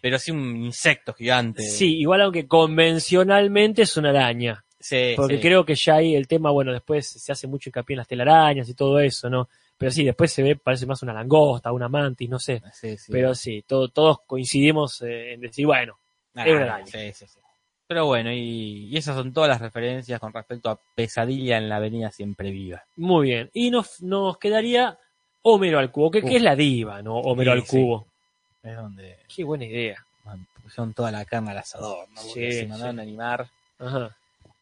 pero sí un insecto gigante. Sí, igual aunque convencionalmente es una araña. Sí, Porque sí. creo que ya ahí el tema, bueno, después se hace mucho hincapié en las telarañas y todo eso, ¿no? Pero sí, después se ve, parece más una langosta, una mantis, no sé. Sí, sí. Pero sí, todo, todos coincidimos eh, en decir, bueno, Ah, es una araña. sí, sí, sí. Pero bueno, y, y esas son todas las referencias con respecto a Pesadilla en la Avenida Siempre Viva. muy bien. Y nos, nos quedaría Homero al cubo, que, es la diva, ¿no? Homero Sí, al sí. cubo. Es donde Qué buena idea. man, pusieron toda la carne al asador, ¿no? Porque se mandaron a animar. Ajá.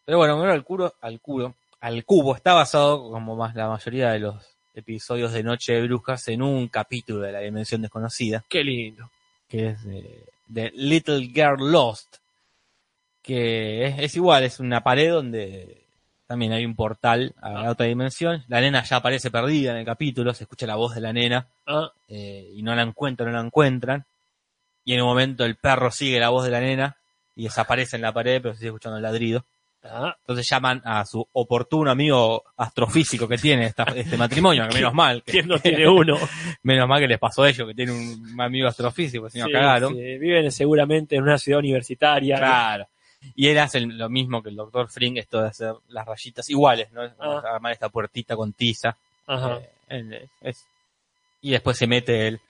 Pero bueno, Homero al cubo, al cubo, al cubo está basado, como más la mayoría de los episodios de Noche de Brujas, en un capítulo de la Dimensión Desconocida, Qué lindo. que es de, de Little Girl Lost, que es, es igual, es una pared donde también hay un portal a la otra dimensión. La nena ya aparece perdida en el capítulo, se escucha la voz de la nena Ah, eh, y no la encuentran, no la encuentran. Y en un momento el perro sigue la voz de la nena y desaparece en la pared, pero se sigue escuchando el ladrido. ah, Entonces llaman a su oportuno amigo astrofísico que tiene esta- este matrimonio, que menos mal, que, ¿quién no tiene uno? menos mal que les pasó a ellos, que tienen un amigo astrofísico, si no Sí, cagaron. sí, Viven seguramente en una ciudad universitaria. Claro. Y él hace lo mismo que el doctor Fring, esto de hacer las rayitas iguales, ¿no? Ah. Armar esta puertita con tiza. Ajá. Eh, él es- es- y después se mete él.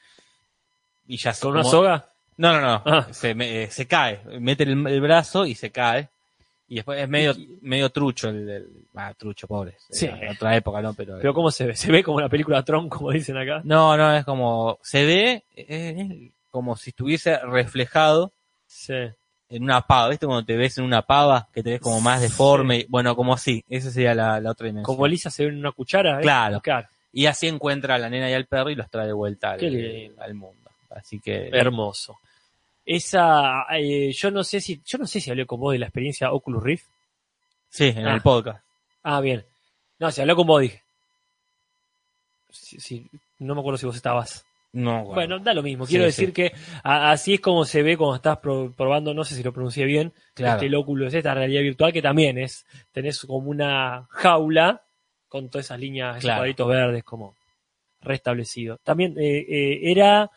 Y ya se- ¿Con una soga? No, no, no. Ah. Se, me- eh, se cae. Mete el, el brazo y se cae. Y después es medio, medio trucho el, el- ah, trucho, pobre. Sí. En otra época, ¿no? Pero, Pero ¿cómo se ve? ¿Se ve como la película Tron, como dicen acá? no, no, es como, se ve, eh, como si estuviese reflejado Sí. En una pava, ¿viste? Cuando te ves en una pava, que te ves como más deforme, bueno, como así, esa sería la, la otra dimensión. Como Lisa se ve en una cuchara. ¿eh? Claro. Claro. Y así encuentra a la nena y al perro y los trae de vuelta al, mundo. Así que, Hermoso. Esa, eh, yo no sé si, yo no sé si hablé con vos de la experiencia Oculus Rift. sí, en Ah. el podcast. Ah, bien. No, si hablé con vos dije. Sí, sí, no me acuerdo si vos estabas. No, Bueno, da lo mismo. Quiero sí. decir que a- así es como se ve cuando estás pro- probando, no sé si lo pronuncié bien, claro. este el Oculus, esta realidad virtual que también es, tenés como una jaula con todas esas líneas, esos cuadritos verdes como restablecido. También eh, eh, era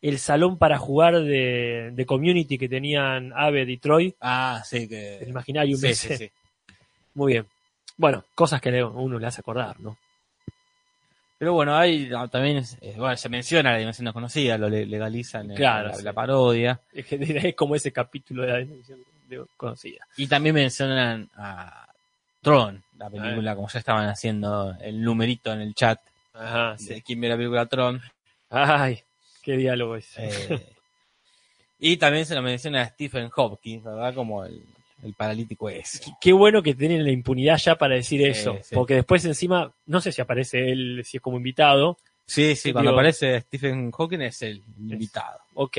el salón para jugar de, de community que tenían Ave Detroit, Ah, sí, que. el Imaginarium Sí, ese. sí, sí. Muy bien. Bueno, cosas que uno le hace acordar, ¿no? Pero bueno, hay ah, también, eh, bueno, se menciona la dimensión desconocida, lo le- legalizan en Claro, la, sí. la parodia. Es, que es como ese capítulo de la dimensión de- conocida. Y también mencionan a Tron, la película, como ya estaban haciendo el numerito en el chat Ajá, de quién ve la película Tron. Ay, qué diálogo ese. Eh, y también se lo menciona a Stephen Hopkins, ¿verdad? Como el, el paralítico ese. Qué bueno que tienen la impunidad ya para decir Sí, eso. sí. Porque después encima, no sé si aparece él, si es como invitado. Sí, sí, cuando Digo- aparece Stephen Hawking es el invitado. Ok.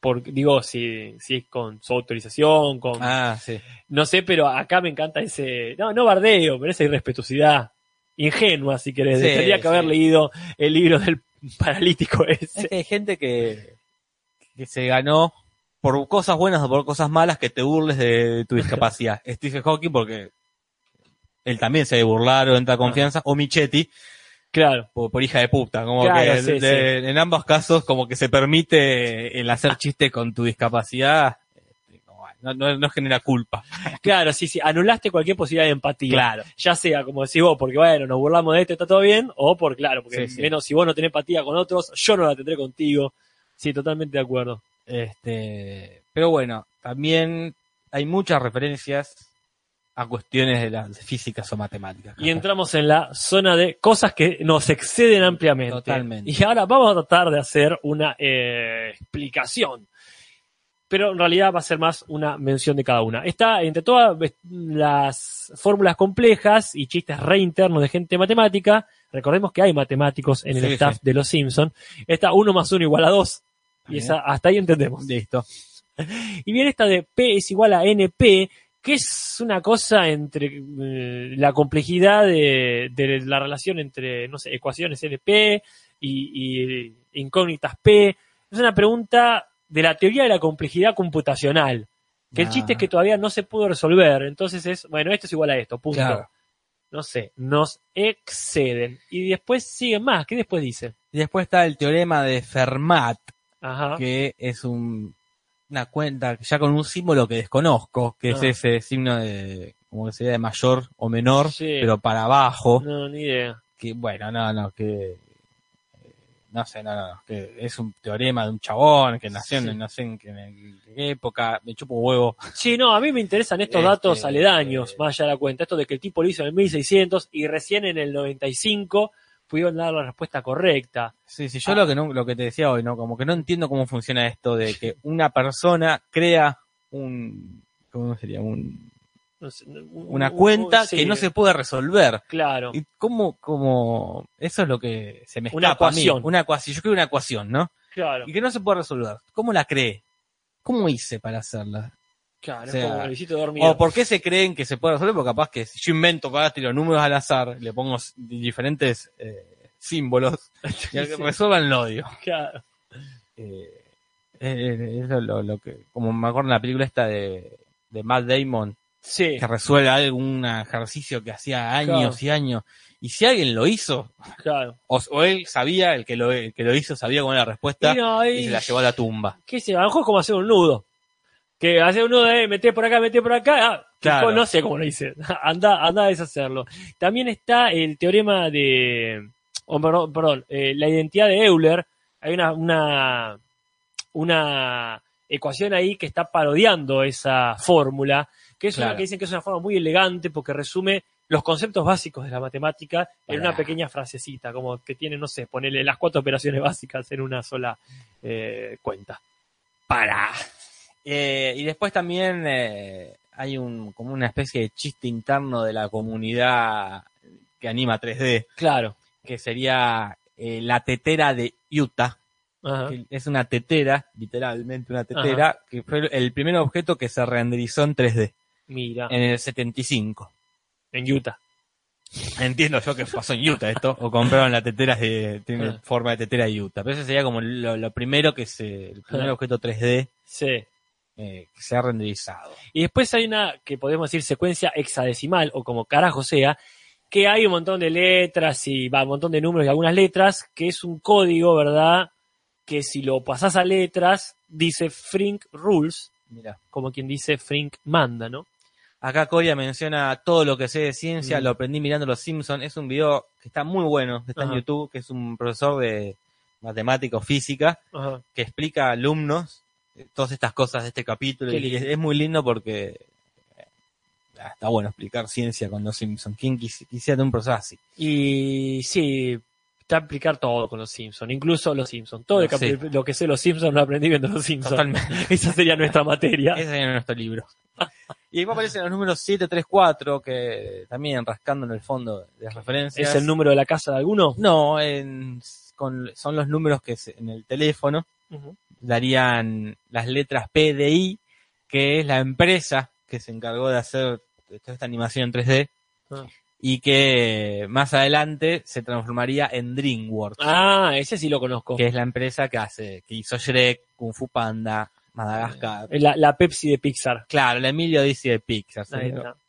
Por, digo, si, si es con su autorización, con... Ah, sí. No sé, pero acá me encanta ese... No, no bardeo, pero esa irrespetuosidad. Ingenua, si querés. Sí, Tendría que haber leído el libro del paralítico Es ese. que hay gente que, que se ganó por cosas buenas o por cosas malas que te burles de tu discapacidad. Stephen Hawking porque él también se burlaron, entra confianza, o Michetti Claro. por, por hija de puta, como Claro, que sí, de- en ambos casos como que se permite el hacer chiste con tu discapacidad, este, no, no, no genera culpa. Claro, sí, sí. Anulaste cualquier posibilidad de empatía. Claro. Ya sea, como decís vos, porque bueno, nos burlamos de esto, está todo bien, o por, claro, porque sí. menos si vos no tenés empatía con otros, yo no la tendré contigo. Sí, totalmente de acuerdo. Este, pero bueno, también hay muchas referencias a cuestiones de las físicas o matemáticas. Y entramos en la zona de cosas que nos exceden ampliamente. Totalmente. Y ahora vamos a tratar de hacer una eh, explicación. Pero en realidad va a ser más una mención de cada una. Está entre todas las fórmulas complejas y chistes reinternos de gente matemática. Recordemos que hay matemáticos en el Sí, staff sí. de Los Simpson. Está 1 más 1 igual a 2. Y esa, hasta ahí entendemos. Listo. Y viene esta de P es igual a NP, que es una cosa entre eh, la complejidad de, de la relación entre, no sé, ecuaciones NP y, y incógnitas P. Es una pregunta de la teoría de la complejidad computacional. Que el Ah. chiste es que todavía no se pudo resolver. Entonces es, bueno, esto es igual a esto, punto. Claro. No sé, nos exceden. Y después sigue más. ¿Qué después dice? Y después está el teorema de Fermat, Ajá. que es un, una cuenta ya con un símbolo que desconozco, que es Ah. ese signo de, como que sería de mayor o menor, Sí. pero para abajo, No, ni idea. que bueno, no, no, que no sé, no, no, que es un teorema de un chabón que nació Sí. en no sé en qué, en qué época, me chupo huevo. Sí, no, a mí me interesan estos Este, datos aledaños, eh, más allá de la cuenta. Esto de que el tipo lo hizo en el 1600 y recién en el 95 pudieron dar la respuesta correcta. Sí, sí, yo Ah. lo que no, lo que te decía hoy, ¿no? Como que no entiendo cómo funciona esto de que una persona crea un, ¿cómo sería? Un, No sé, un- una un- cuenta sí, que no se puede resolver. Claro. Y cómo, cómo, eso es lo que se me Una escapa a mí. ecuación. Una ecuación. Yo creo una ecuación, ¿no? Claro. Y que no se puede resolver. ¿Cómo la cree? ¿Cómo hice para hacerla? Claro, o sea, como dormir. ¿O por qué se creen que se puede resolver? Porque capaz que si yo invento para tiro números al azar, le pongo diferentes eh, símbolos y al que resuelvan el odio. claro. Eh, eh, es lo, lo- lo que, como me acuerdo en la película esta de, de Matt Damon, Sí, que resuelve algún ejercicio que hacía años Claro. y años. Y si alguien lo hizo, claro. o, o él sabía, el que, lo, el que lo hizo sabía cuál era la respuesta, Y no, y y- se la llevó a la tumba. ¿Qué sé? A lo mejor es como hacer un nudo. Que hacer un nudo de meter por acá, meter por acá. ah, Claro. No sé cómo lo hice. Anda, anda a deshacerlo. También está el teorema de. oh, perdón, perdón, eh, la identidad de Euler. Hay una, una, una ecuación ahí que está parodiando esa fórmula. Que es una que dicen que es una forma muy elegante porque resume los conceptos básicos de la matemática en Pará. una pequeña frasecita, como que tiene, no sé, ponerle las cuatro operaciones básicas en una sola eh, cuenta. Para. Eh, y después también eh, hay un como una especie de chiste interno de la comunidad que anima 3D, Claro. que sería eh, la tetera de Utah. Ajá. que es una tetera, literalmente una tetera, que fue el primer objeto que se renderizó en 3D Mira, en el 75. en Utah. Entiendo yo que pasó en Utah esto, o compraron la tetera de, tiene forma de tetera de Utah. Pero eso sería como lo, lo primero que se, el primer objeto 3D Sí. Eh, que se ha renderizado. Y después hay una que podemos decir secuencia hexadecimal o como carajo sea, que hay un montón de letras y va, un montón de números y algunas letras, que es un código, ¿verdad? Que si lo pasás a letras, dice Frink Rules, Mira, como quien dice Frink manda, ¿no? Acá Coria menciona todo lo que sé de ciencia, Mm. lo aprendí mirando Los Simpsons. Es un video que está muy bueno, que está en. YouTube, que es un profesor de matemática o física Ajá. que explica a alumnos todas estas cosas de este capítulo. Y es, es muy lindo porque eh, ah, está bueno explicar ciencia con Los Simpsons. ¿Quién quisi- quisiera tener un profesor así? Y sí, está a aplicar todo con los Simpsons, incluso los Simpsons. Todo el Sí. lo que sé los Simpsons lo aprendí viendo los Simpsons. Totalmente. Esa sería nuestra materia. Ese es nuestro libro. Y después aparecen los números 7, 3, 4, que también rascando en el fondo de referencias. ¿Es el número de la casa de alguno? No, en- con- son los números que se- en el teléfono Ujú. Darían las letras P de I, que es la empresa que se encargó de hacer toda esta animación en 3D Ah. y que más adelante se transformaría en DreamWorks, Ah, ese sí lo conozco. que es la empresa que hace, que hizo Shrek, Kung Fu Panda, Madagascar. La, la Pepsi de Pixar. Claro, la Emilio dice de Pixar.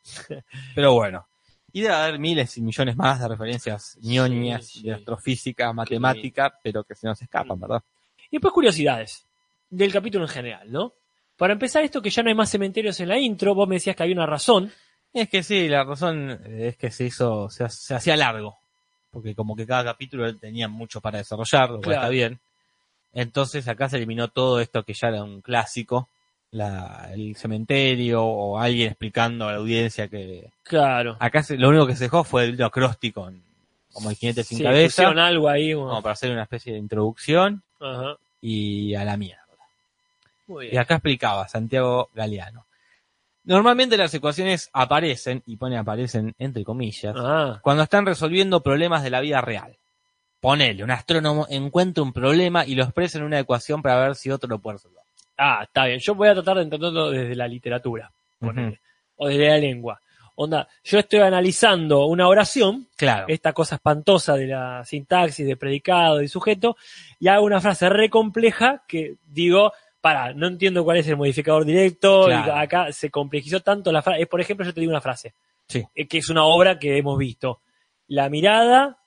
Pero bueno. Y debe haber miles y millones más de referencias ñoñas Sí, sí. de astrofísica, matemática, pero que se nos escapan, ¿verdad? Y después curiosidades del capítulo en general, ¿no? Para empezar, esto que ya no hay más cementerios en la intro, vos me decías que había una razón. Es que sí, la razón es que se hizo, se, se hacía largo. Porque como que cada capítulo tenía mucho para desarrollar, lo cual Claro. está bien. Entonces acá se eliminó todo esto que ya era un clásico. La, el cementerio o alguien explicando a la audiencia que... Claro. Acá se- lo único que se dejó fue el acrosti con como el jinete sin Sí, cabeza. algo ahí. como- Como para hacer una especie de introducción Ajá. y a la mierda. Y acá explicaba Santiago Galeano. Normalmente las ecuaciones aparecen, y pone aparecen entre comillas, Ah, cuando están resolviendo problemas de la vida real. Ponele, un astrónomo encuentra un problema y lo expresa en una ecuación para ver si otro lo puede resolver. ah, está bien. Yo voy a tratar de entenderlo desde la literatura. ponele. O desde la lengua. Onda, yo estoy analizando una oración, Claro. esta cosa espantosa de la sintaxis, de predicado y sujeto, y hago una frase re compleja que digo, para, no entiendo cuál es el modificador directo, Claro. y acá se complejizó tanto la frase. Por ejemplo, yo te digo una frase, Sí. eh, que es una obra que hemos visto. La mirada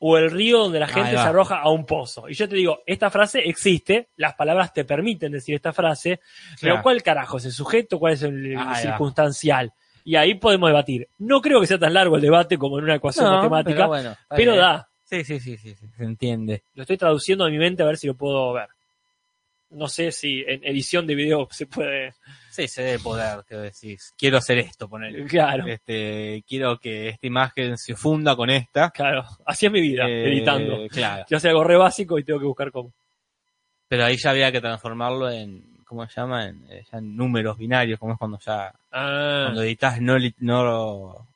o el río donde la gente se arroja a un pozo. Y yo te digo, esta frase existe, las palabras te permiten decir esta frase, pero. ¿cuál carajo es el sujeto? ¿Cuál es el circunstancial? Y ahí podemos debatir. No creo que sea tan largo el debate como en una ecuación No, matemática, pero bueno, da. Sí, sí, sí, sí, sí, se entiende. Lo estoy traduciendo a mi mente a ver si lo puedo ver. No sé si en edición de video se puede. Sí, se debe poder, que decís. Quiero hacer esto, poner. Claro, Este, quiero que esta imagen se funda con esta. claro. Así es mi vida, Eh, editando. Claro. Yo hace algo re básico y tengo que buscar cómo. Pero ahí ya había que transformarlo en, ¿cómo se llama? En, eh, ya en números binarios, como es cuando ya, Ah, cuando editas no, no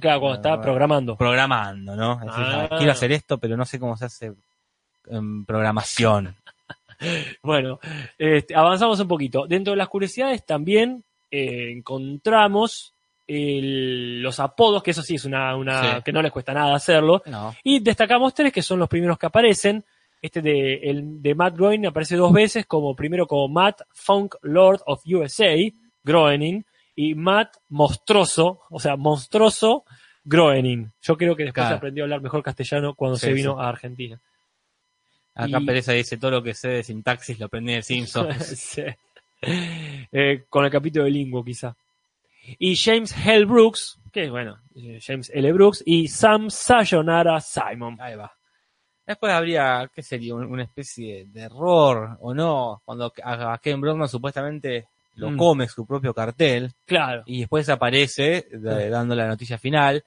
claro, cuando está Ah, programando. programando, ¿no? Decís, Ah. "Ah, quiero hacer esto, pero no sé cómo se hace en programación. Bueno, este, avanzamos un poquito. Dentro de las curiosidades también eh, encontramos el- los apodos, que eso sí es una, una Sí. que no les cuesta nada hacerlo. No. Y destacamos tres que son los primeros que aparecen. Este de, el de Matt Groening aparece dos veces, como primero como Matt Funk Lord of USA, Groening, y Matt Monstruoso, o sea, monstruoso Groening. Yo creo que después Claro. aprendió a hablar mejor castellano cuando Sí, se vino sí. a Argentina. Acá Y- Pereza dice todo lo que sé de sintaxis lo aprendí de Simpsons. Sí. Eh, con el capítulo de Lingo, quizá. Y James L. Brooks, que es bueno, eh, James L. Brooks, y Sam Sayonara Simon. Ahí va. Después habría, ¿qué sería? Un- Una especie de error, ¿o no? Cuando a a Ken Brockman supuestamente lo Mm. come su propio cartel Claro, y después aparece de- dando la noticia final.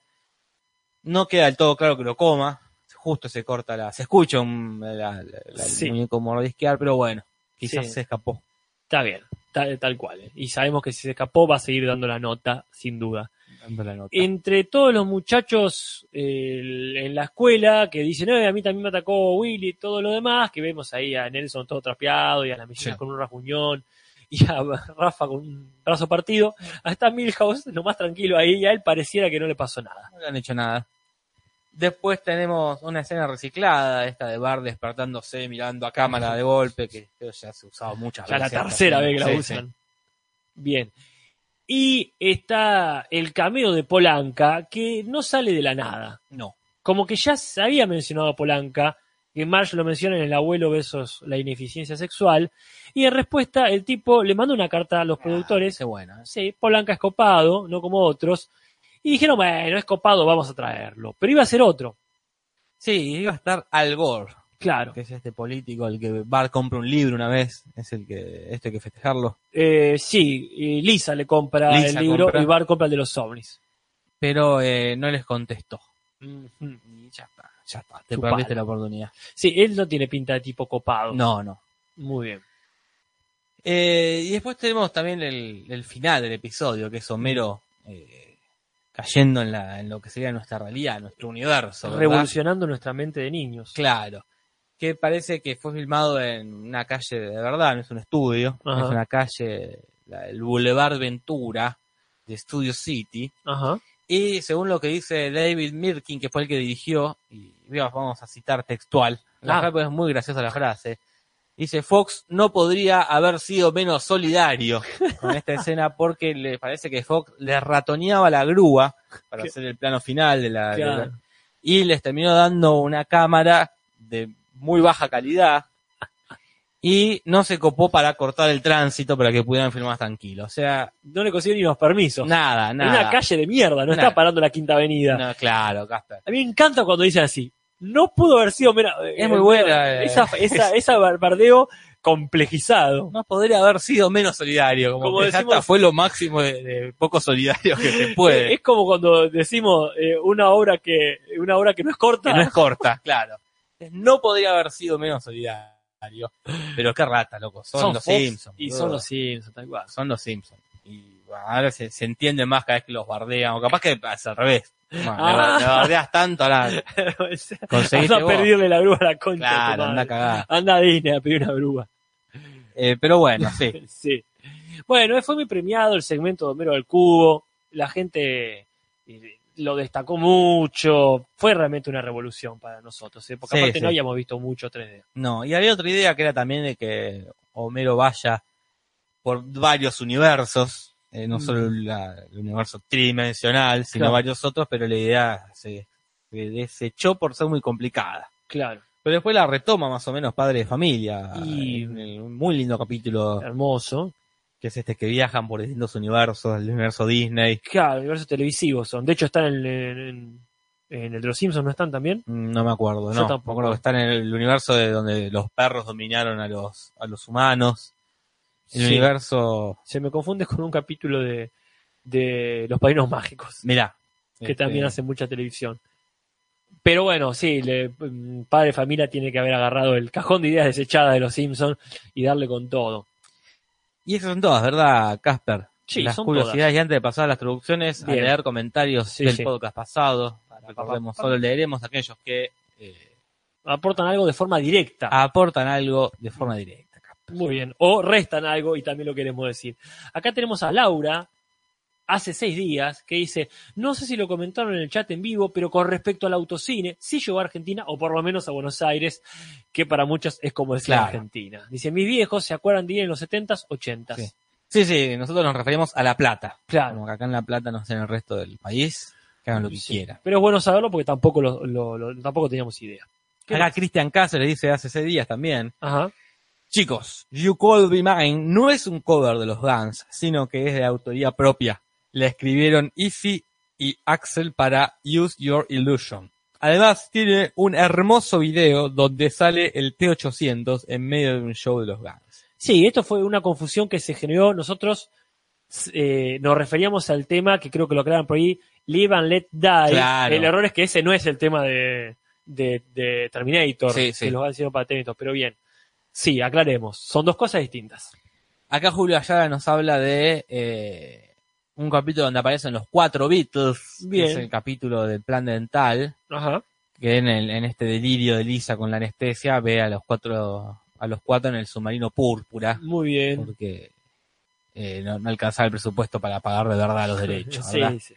No queda del todo claro que lo coma. Justo se corta la... Se escucha un, la, la- la- Sí. el muñeco mordisquear, pero bueno, quizás Sí. se escapó. está bien, tal, tal cual. eh. Y sabemos que si se escapó va a seguir dando la nota, sin duda. dando la nota. Entre todos los muchachos eh, en la escuela que dicen, "Eh, a mí también me atacó Willy y todo lo demás, que vemos ahí a Nelson todo trapeado y a la Sí. con un rasguñón y a Rafa con un brazo partido, a esta Milhouse lo más tranquilo ahí y a él pareciera que no le pasó nada. No le han hecho nada. Después tenemos una escena reciclada, esta de Bar despertándose, mirando a cámara de golpe, que ya se ha usado muchas Ya la veces. tercera vez que la Sí, usan. Bien. Y está el cameo de Polanca, que no sale de la nada. No. Como que ya se había mencionado a Polanca que Marge lo menciona en el abuelo versus la ineficiencia sexual. Y en respuesta, el tipo le manda una carta a los productores. Qué bueno. ¿eh? Sí, Polanca es copado, no como otros. Y dijeron, bueno, es copado, vamos a traerlo. Pero iba a ser otro. Sí, iba a estar Al Gore, Claro. que es este político, el que Bart compra un libro una vez, es el que, esto hay que festejarlo. Eh, sí, y Lisa le compra Lisa el libro compra. y Bart compra el de los ovnis. Pero eh, no les contestó. Y ya está, ya está, te perdiste la oportunidad. Sí, él no tiene pinta de tipo copado. No, no. Muy bien. Eh, y después tenemos también el, el final del episodio, que es Homero eh, cayendo en, la, en lo que sería nuestra realidad, nuestro universo. ¿verdad? Revolucionando nuestra mente de niños. Claro. Que parece que fue filmado en una calle de verdad, no es un estudio, Ajá. es una calle, la- el Boulevard Ventura de Studio City. Ajá. Y según lo que dice David Mirkin, que fue el que dirigió, y vamos a citar textual, la Ah. es muy graciosa la frase. Dice, Fox no podría haber sido menos solidario con esta escena porque le parece que Fox le ratoneaba la grúa para ¿Qué? hacer el plano final de la, de la- Claro. y les terminó dando una cámara de muy baja calidad y no se copó para cortar el tránsito para que pudieran filmar más tranquilo. O sea, No le consiguió ni los permisos. nada, En nada. una calle de mierda, no Nada. está parando la quinta avenida. No, claro, Casper. A mí me encanta cuando dicen así. No pudo haber sido menos. Es muy buena, eh. Esa, esa, esa barbardeo complejizado. No podría haber sido menos solidario, como, Como que decimos- fue lo máximo de, de poco solidario que se puede. Es como cuando decimos eh, una obra que una obra que no es corta. que no es corta, claro. No podría haber sido menos solidario. Pero qué rata, loco. Son, los Simpsons. Y son los Simpsons, tal cual. Son los Simpsons. Y bueno, ahora se, se entiende más cada vez que los bardean. O capaz que es al revés. Bueno, Ah. le, le bardeas tanto, conseguiste Anda a pedirle la grúa a la concha. Claro, anda cagada. Anda a Disney a pedir una grúa. Eh, pero bueno, sí. Sí. Bueno, fue muy premiado el segmento de Homero al Cubo. La gente eh, lo destacó mucho. Fue realmente una revolución para nosotros, ¿eh? porque Sí, aparte sí. no habíamos visto mucho 3D. No, y había otra idea que era también de que Homero vaya por varios universos, eh, no Mm. solo la- el universo tridimensional, sino Claro. varios otros, pero la idea se, se desechó por ser muy complicada. Claro, Pero después la retoma más o menos Padre de Familia, Y- el- un muy lindo capítulo hermoso. que es este que viajan por distintos universos, el universo Disney. Claro, universos televisivos son. De hecho, están en, en- en el de los Simpsons, ¿no están también? Mm, No me acuerdo, Yo no. tampoco. Me acuerdo que están en el universo de donde los perros dominaron a los, a los humanos. El Sí. universo, Se me confunde con un capítulo de, de Los Padrinos Mágicos, mirá. que este, también hace mucha televisión. Pero bueno, sí, le, mm, Padre de Familia tiene que haber agarrado el cajón de ideas desechadas de los Simpsons y darle con todo. Y esas son todas, ¿verdad, Casper? Sí, Las son curiosidades y antes de pasar a las traducciones, a leer comentarios Sí, del sí. podcast pasado. Recordemos, solo leeremos aquellos que eh, Aportan algo de forma directa. aportan algo de forma directa. Muy bien. O restan algo y también lo queremos decir. Acá tenemos a Laura, hace seis días, que dice, no sé si lo comentaron en el chat en vivo, pero con respecto al autocine, sí llegó a Argentina, o por lo menos a Buenos Aires, que para muchos es como decir Claro. Argentina. Dice, mis viejos se acuerdan de ir en los 70s, 80s. Sí. Sí, sí, nosotros nos referimos a La Plata. Claro. Como que acá en La Plata, no sé, en el resto del país, que hagan lo que Sí. quieran. Pero es bueno saberlo porque tampoco, lo, lo- lo- tampoco teníamos idea. ¿Qué Acá? Cristian Cáceres dice hace seis días también. Ajá. Chicos, You Call Be Mine no es un cover de los Guns, sino que es de autoría propia. La escribieron Ify y Axel para Use Your Illusion. Además, tiene un hermoso video donde sale el T800 en medio de un show de los Guns. Sí, esto fue una confusión que se generó. Nosotros eh, nos referíamos al tema que creo que lo aclaran por ahí, Live and Let Die. Claro. El error es que ese no es el tema de, de, de Terminator, Sí, sí. que los han sido para Terminator, pero bien. Sí, aclaremos, son dos cosas distintas. Acá Julio Ayala nos habla de eh, un capítulo donde aparecen los cuatro Beatles, que Bien. es el capítulo del plan dental. Ajá. que en, el- en este delirio de Lisa con la anestesia ve a los cuatro a los cuatro en el submarino púrpura Muy bien. porque eh, no, no alcanzaba el presupuesto para pagar de verdad los derechos Sí, sí.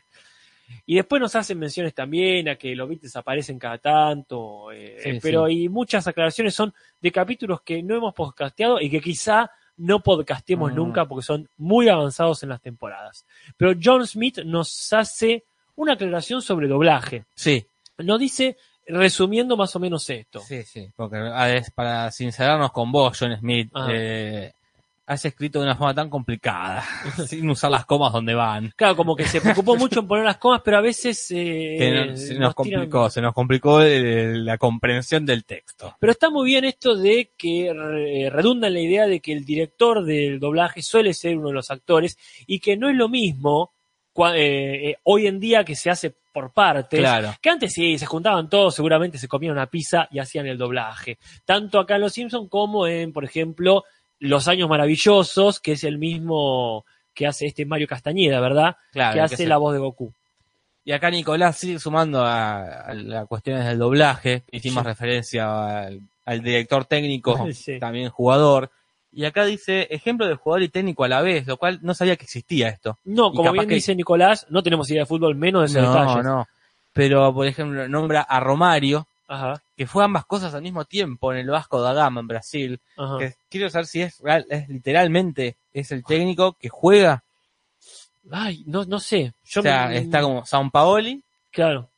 Y después nos hacen menciones también a que los Beatles aparecen cada tanto, eh, Sí, pero y muchas aclaraciones son de capítulos que no hemos podcasteado y que quizá no podcastemos Mm. nunca porque son muy avanzados en las temporadas. Pero John Smith nos hace una aclaración sobre doblaje. sí Nos dice resumiendo más o menos esto. Sí, sí, porque ah, para sincerarnos con vos, John Smith, eh, has escrito de una forma tan complicada, sin usar las comas donde van. Claro, como que se preocupó mucho en poner las comas, pero a veces eh, Que no- se nos nos tiran- complicó, se nos complicó eh, la comprensión del texto. Pero está muy bien esto de que eh, redunda en la idea de que el director del doblaje suele ser uno de los actores y que no es lo mismo eh, eh, hoy en día que se hace por partes. Claro. Que antes sí, se juntaban todos, seguramente se comían una pizza y hacían el doblaje. Tanto acá en Los Simpsons como en, por ejemplo, Los Años Maravillosos, que es el mismo que hace este Mario Castañeda, ¿verdad? Claro, que hace la voz de Goku. Y acá Nicolás sigue sumando a, a las cuestiones del doblaje. Hicimos Sí. referencia al, al director técnico, Sí. también jugador. Y acá dice ejemplo de jugador y técnico a la vez, lo cual no sabía que existía esto. No, Y como bien que- dice Nicolás, no tenemos idea de fútbol, menos de esos No, detalles. no. Pero, por ejemplo, nombra a Romario, Ajá, que fue ambas cosas al mismo tiempo en el Vasco da Gama, en Brasil. Que quiero saber si es real, es literalmente, es el técnico que juega. Ay, no, no sé. Yo o sea, me- está como San Paoli, Claro.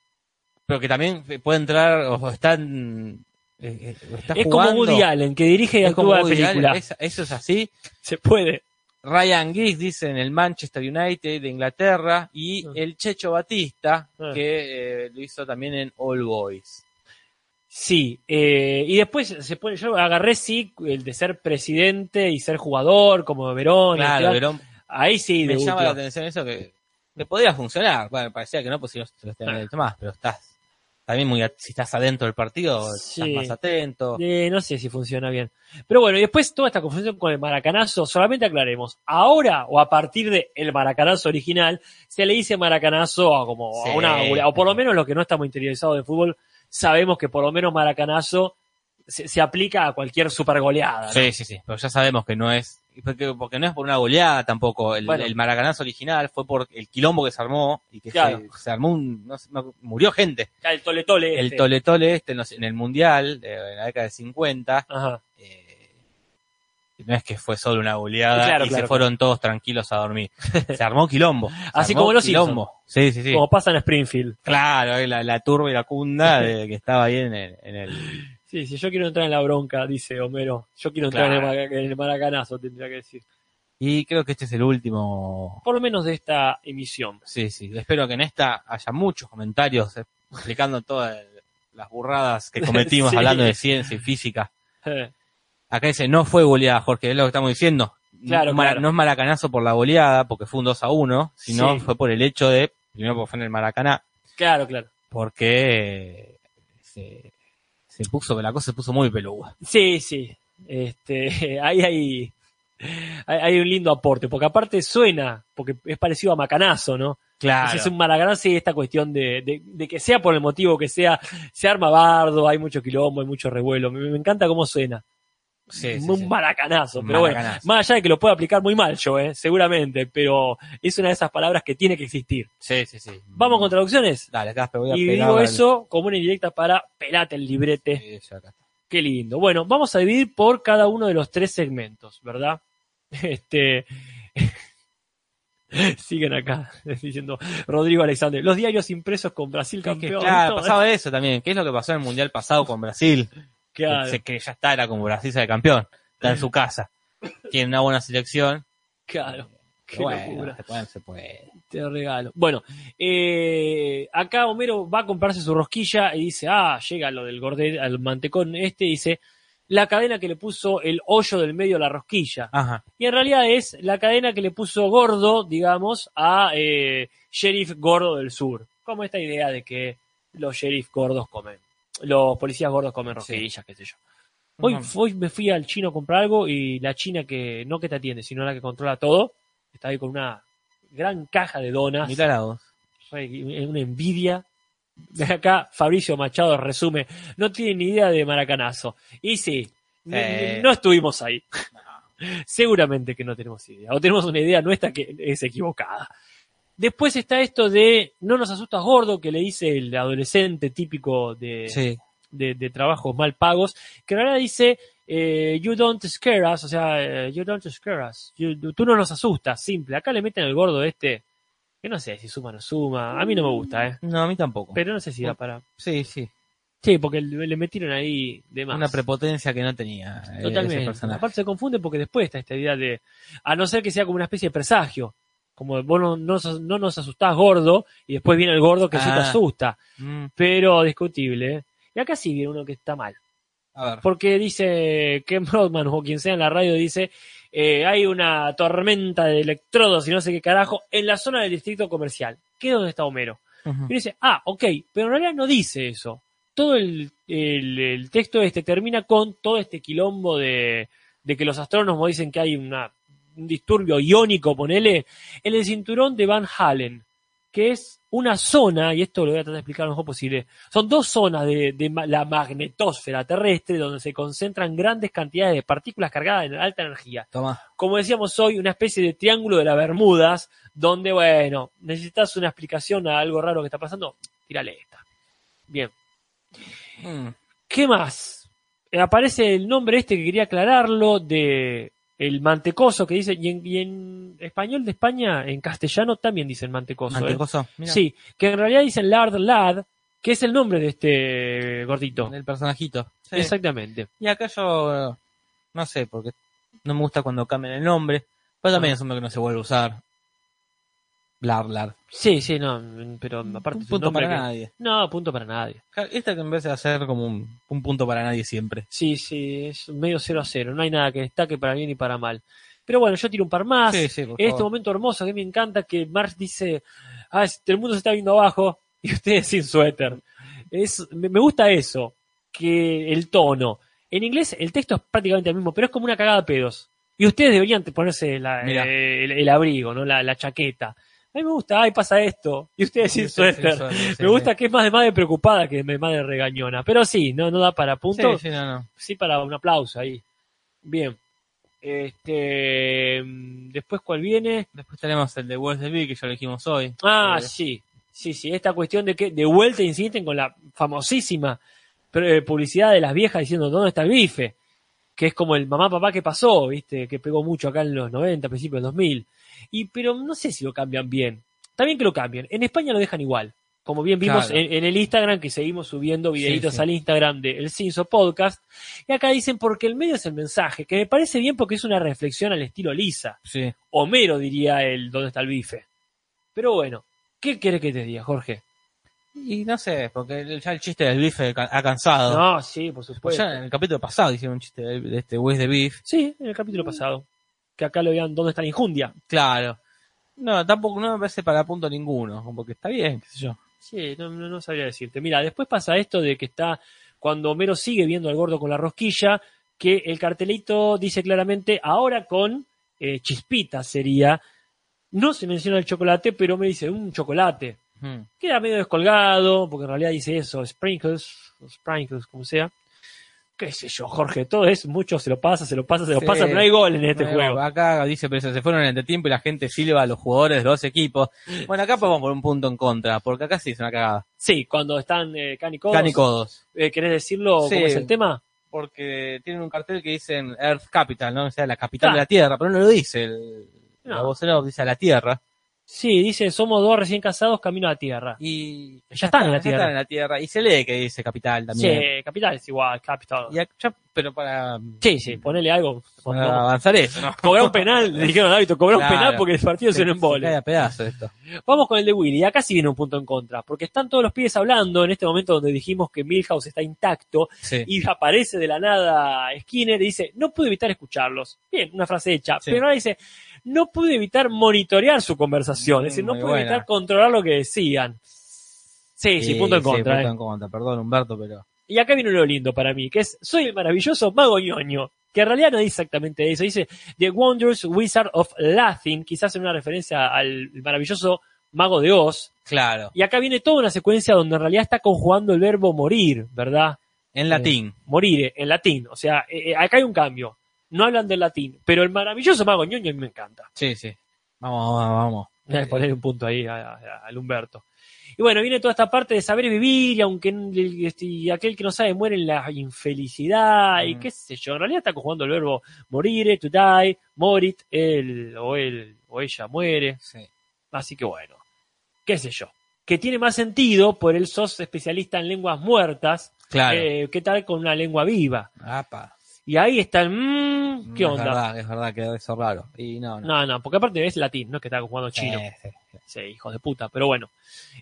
pero que también puede entrar o está en- eh, eh, está Es jugando. como Woody Allen, que dirige y Es actúa de película. Es- eso es así. Se puede. Ryan Giggs dice en el Manchester United de Inglaterra y Ah. el Checho Batista Ah. que eh, lo hizo también en All Boys. Sí. eh, y después se pone, yo agarré sí el de ser presidente y ser jugador, como Verón. Claro. Verón, Ahí sí, me llama la atención eso que, que podría funcionar. Bueno, parecía que no, pues si no se lo Ah. más, pero estás también muy, si estás adentro del partido, Sí. estás más atento. Eh, no sé si funciona bien. Pero bueno, y después toda esta confusión con el maracanazo, solamente aclaremos. Ahora o a partir de el maracanazo original, se le dice maracanazo a como a Sí. una goleada. O por lo menos los que no estamos interiorizados de fútbol, sabemos que por lo menos maracanazo se, se aplica a cualquier super goleada. ¿no? Sí, sí, sí, pero ya sabemos que no es, porque, porque no es por una goleada tampoco. El, Bueno. el maracanazo original fue por el quilombo que se armó y que Claro. se, se armó un, no murió gente. El tole tole. El este. tole tole este en, los- en el mundial, de, en la década de 50, Ajá. Eh, no es que fue solo una goleada Claro, y claro, se fueron todos tranquilos a dormir. Se armó quilombo. Se Así armó como los quilombo. Sí, sí, sí. Como pasa en Springfield. Claro, eh, la, la turba y la cunda de, que estaba ahí en el, en el- Sí, si yo quiero entrar en la bronca, dice Homero. Yo quiero entrar en, el, en maracanazo, tendría que decir. Y creo que este es el último. Por lo menos de esta emisión. Sí, sí. Espero que en esta haya muchos comentarios eh, explicando todas las burradas que cometimos Sí. hablando de ciencia y física. Acá dice, no fue goleada, Jorge, es lo que estamos diciendo. Claro, mara- claro. no es maracanazo por la goleada, porque fue un 2 a 1, sino Sí. fue por el hecho de, primero porque fue en el Maracaná, Claro, claro. porque eh, se, se puso, la cosa se puso muy peluda. Sí, sí. Este, ahí hay, hay, un lindo aporte, porque aparte suena, porque es parecido a Macanazo, ¿no? Claro. Es un maracanazo y esta cuestión de, de, de que sea por el motivo que sea, se arma bardo, hay mucho quilombo, hay mucho revuelo. Me, me encanta cómo suena. Sí, un sí. maracanazo, pero bueno, más allá de que lo pueda aplicar muy mal yo, eh, seguramente, pero es una de esas palabras que tiene que existir. Sí, sí, sí. Vamos con traducciones. Dale, Casper, voy a Y digo al- eso como una indirecta para pelate el librete. Acá está. Qué lindo. Bueno, vamos a dividir por cada uno de los tres segmentos, ¿verdad? Este. Siguen acá diciendo Rodrigo Alexander. Los diarios impresos con Brasil campeón. claro, pasaba eso también. ¿Qué es lo que pasó en el Mundial pasado con Brasil? Claro, Que, ya está, era como Brasil sale campeón. Está en su casa. Tiene una buena selección. claro. Qué Pero bueno, locura. se puede, se puede. Te regalo. Bueno, eh, acá Homero va a comprarse su rosquilla y dice, ah, llega lo del gordel, al mantecón este, dice, la cadena que le puso el hoyo del medio a la rosquilla. Ajá. Y en realidad es la cadena que le puso gordo, digamos, a eh, sheriff gordo del sur. Como esta idea de que los sheriff gordos comen, los policías gordos comen rosquillas, qué sé yo. Hoy, hoy me fui al chino a comprar algo y la china que no que te atiende, sino la que controla todo, está ahí con una gran caja de donas, Mirá la voz. re- una envidia. Acá Fabricio Machado resume, no tiene ni idea de maracanazo. Y sí, Eh. no estuvimos ahí. Seguramente que no tenemos idea. O tenemos una idea nuestra que es equivocada. Después está esto de no nos asustas gordo, que le dice el adolescente típico de, Sí. de, de trabajos mal pagos, que realidad dice eh, you don't scare us, o sea, eh, you don't scare us, You- tú no nos asustas, simple. Acá le meten el gordo este, que no sé si suma o no suma, a mí no me gusta, eh. No, a mí tampoco. pero no sé si da para... Sí, sí. Sí, porque le metieron ahí de más. Una prepotencia que no tenía eh, Totalmente. Aparte se confunde porque después está esta idea de, a no ser que sea como una especie de presagio, como vos no, no, nos asustás gordo y después viene el gordo que sí te Ah. asusta, Mm, pero discutible. ¿eh? Y acá sí viene uno que está mal, a ver. porque dice Ken Broadman o quien sea en la radio dice, eh, hay una tormenta de electrodos y no sé qué carajo en la zona del distrito comercial, que es donde está Homero. Y dice, ah, ok, pero en realidad no dice eso. Todo el, el- el texto este termina con todo este quilombo de, de que los astrónomos dicen que hay una, un disturbio iónico, ponele, en el cinturón de Van Halen, que es una zona, y esto lo voy a tratar de explicar lo mejor posible, son dos zonas de, de la magnetosfera terrestre donde se concentran grandes cantidades de partículas cargadas en alta energía Toma. como decíamos hoy, una especie de triángulo de las Bermudas, donde, bueno, necesitas una explicación a algo raro que está pasando, tírale esta. Bien. Mm, ¿Qué más? Eh, aparece el nombre este que quería aclararlo de el mantecoso que dice, y en, y en español de España, en castellano también dicen mantecoso. ¿eh? Mantecoso. Sí, que en realidad dicen Lard Lad, que es el nombre de este gordito. El personajito. Sí. Exactamente. Y acá yo, no sé, porque no me gusta cuando cambian el nombre, pero también Ah. es un nombre que no se vuelve a usar. Blar, blar. Sí, sí, no, pero aparte un punto para que- nadie. No, punto para nadie. Esta que en vez de hacer como un, un punto para nadie siempre. Sí, sí, es medio 0 a 0. No hay nada que destaque para bien ni para mal. Pero bueno, yo tiro un par más. Sí, sí, por en este momento hermoso que me encanta que Marx dice, ah, el mundo se está viendo abajo y ustedes sin suéter. Es, me, gusta eso, que el tono. En inglés el texto es prácticamente el mismo, pero es como una cagada de pedos. Y ustedes deberían ponerse la- Mirá. eh, el, el abrigo, ¿no? La, la chaqueta. A mí me gusta, ay, pasa esto. Y ustedes sin Sí, sí, suéter. sí, sí, me gusta que es más de madre preocupada que de madre regañona. Pero sí, no, no da para Sí, punto sí, no, no. sí para un aplauso ahí. Bien. Este, después cuál viene? Después tenemos el de West de que ya lo dijimos hoy. Ah, Eh, sí. Sí, sí, esta cuestión de que de vuelta insisten con la famosísima eh, publicidad de las viejas diciendo ¿dónde está el bife? Que es como el mamá papá que pasó, ¿viste? Que pegó mucho acá en los 90, principios del 2000. Y pero no sé si lo cambian bien. Bien que lo cambien. En España lo dejan igual. Como bien vimos Claro. en, en el Instagram, que seguimos subiendo videitos sí. al Instagram de El Cinso Podcast. Y acá dicen porque el medio es el mensaje, que me parece bien porque es una reflexión al estilo Lisa. Sí. Homero diría el ¿dónde está el bife? Pero bueno, ¿qué querés que te diga, Jorge? Y no sé, porque ya el chiste del bife ca- ha cansado. No, sí, por Pues supuesto. ya en el capítulo pasado hicieron un chiste de, este West de Beef. Sí, en el capítulo pasado. Que acá lo vean ¿dónde está la injundia? Claro. No, tampoco no me parece para punto ninguno, porque está bien, qué sé yo. Sí, no, no, no sabría decirte. Mira, después pasa esto de que está, cuando Homero sigue viendo al gordo con la rosquilla, que el cartelito dice claramente, ahora con eh, chispita sería, no se menciona el chocolate, pero me dice un chocolate. Hmm. Queda medio descolgado, porque en realidad dice eso, sprinkles, o sprinkles, como sea. Qué sé yo, Jorge, todo es mucho, se lo pasa, se lo pasa, se lo Sí. pasa, pero no hay gol en este juego. Acá dice, pero se fueron en el entretiempo y la gente silba a los jugadores de los equipos. Bueno, acá podemos por un punto en contra, porque acá sí es una cagada. Sí, cuando están eh, Can y Codos. Can y codos. Eh, ¿Querés decirlo Sí. cómo es el tema? Porque tienen un cartel que dice Earth Capital, ¿no? O sea, la capital Ah. de la Tierra, pero no lo dice el, No. la vocera dice a la Tierra. Sí, dice, somos dos recién casados camino a la Tierra. Y Ya están en la ya Tierra. están en la Tierra. Y se lee que dice capital también. Sí, capital es igual, capital. Y acá- pero para, Sí, sí, ponele algo. para avanzar eso, ¿no? Cobrar un penal, le dijeron al cobrar un penal porque el partido se cae embole. a pedazos esto. Vamos con el de Willy. Acá sí viene un punto en contra, porque están todos los pibes hablando en este momento donde dijimos que Milhouse está intacto Sí. y aparece de la nada Skinner y dice, no pude evitar escucharlos. Bien, una frase hecha. Sí. Pero ahora dice, no pude evitar monitorear su conversación, es decir, no Muy pude buena. evitar controlar lo que decían. Sí, sí, punto en contra. punto eh. en contra. Perdón, Humberto, pero. Y acá viene lo lindo para mí, que es Soy el maravilloso mago ñoño. Que en realidad no dice exactamente eso. Dice The Wondrous Wizard of Laughing, quizás en una referencia al maravilloso mago de Oz. Claro. Y acá viene toda una secuencia donde en realidad está conjugando el verbo morir, ¿verdad? En latín. Morire, en latín. O sea, eh, eh, acá hay un cambio. No hablan del latín. Pero el maravilloso mago ñoño me encanta. Sí, sí. Vamos, vamos, vamos. Voy a poner un punto ahí al Humberto. Y bueno, viene toda esta parte de saber vivir y aunque este, y aquel que no sabe muere en la infelicidad y Mm. qué sé yo. En realidad está conjugando el verbo morire, to die, morit, él o él o ella muere. Sí. Así que bueno, qué sé yo. que tiene más sentido por el sos especialista en lenguas muertas, Claro. eh, ¿qué tal con una lengua viva? Apa. Y ahí está el, mm, ¿qué Es onda? verdad, es verdad, quedó eso raro. Y no, no. No, no, porque aparte es latín, no es que está jugando chino. Sí, sí, hijos de puta, pero bueno.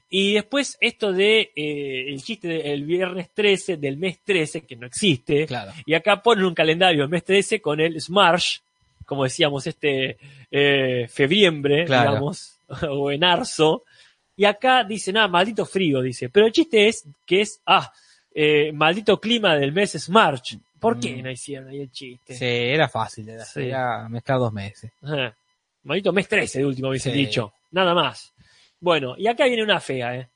Y después esto de eh, el chiste del viernes 13, del mes 13, que no existe. Claro. Y acá ponen un calendario el mes 13 con el Smarsh, como decíamos, este eh, febriembre, Claro. digamos, o en arzo. Y acá dice, nada, maldito frío, dice. Pero el chiste es que es, ah, eh, maldito clima del mes Smarch. ¿Por qué Mm. no hicieron ahí el chiste? Sí, era fácil, era, Sí. era mezclar dos meses. Ajá. Maldito mes 13 de último hubiese Sí. dicho. Nada más. Bueno, y acá viene una fea, ¿eh?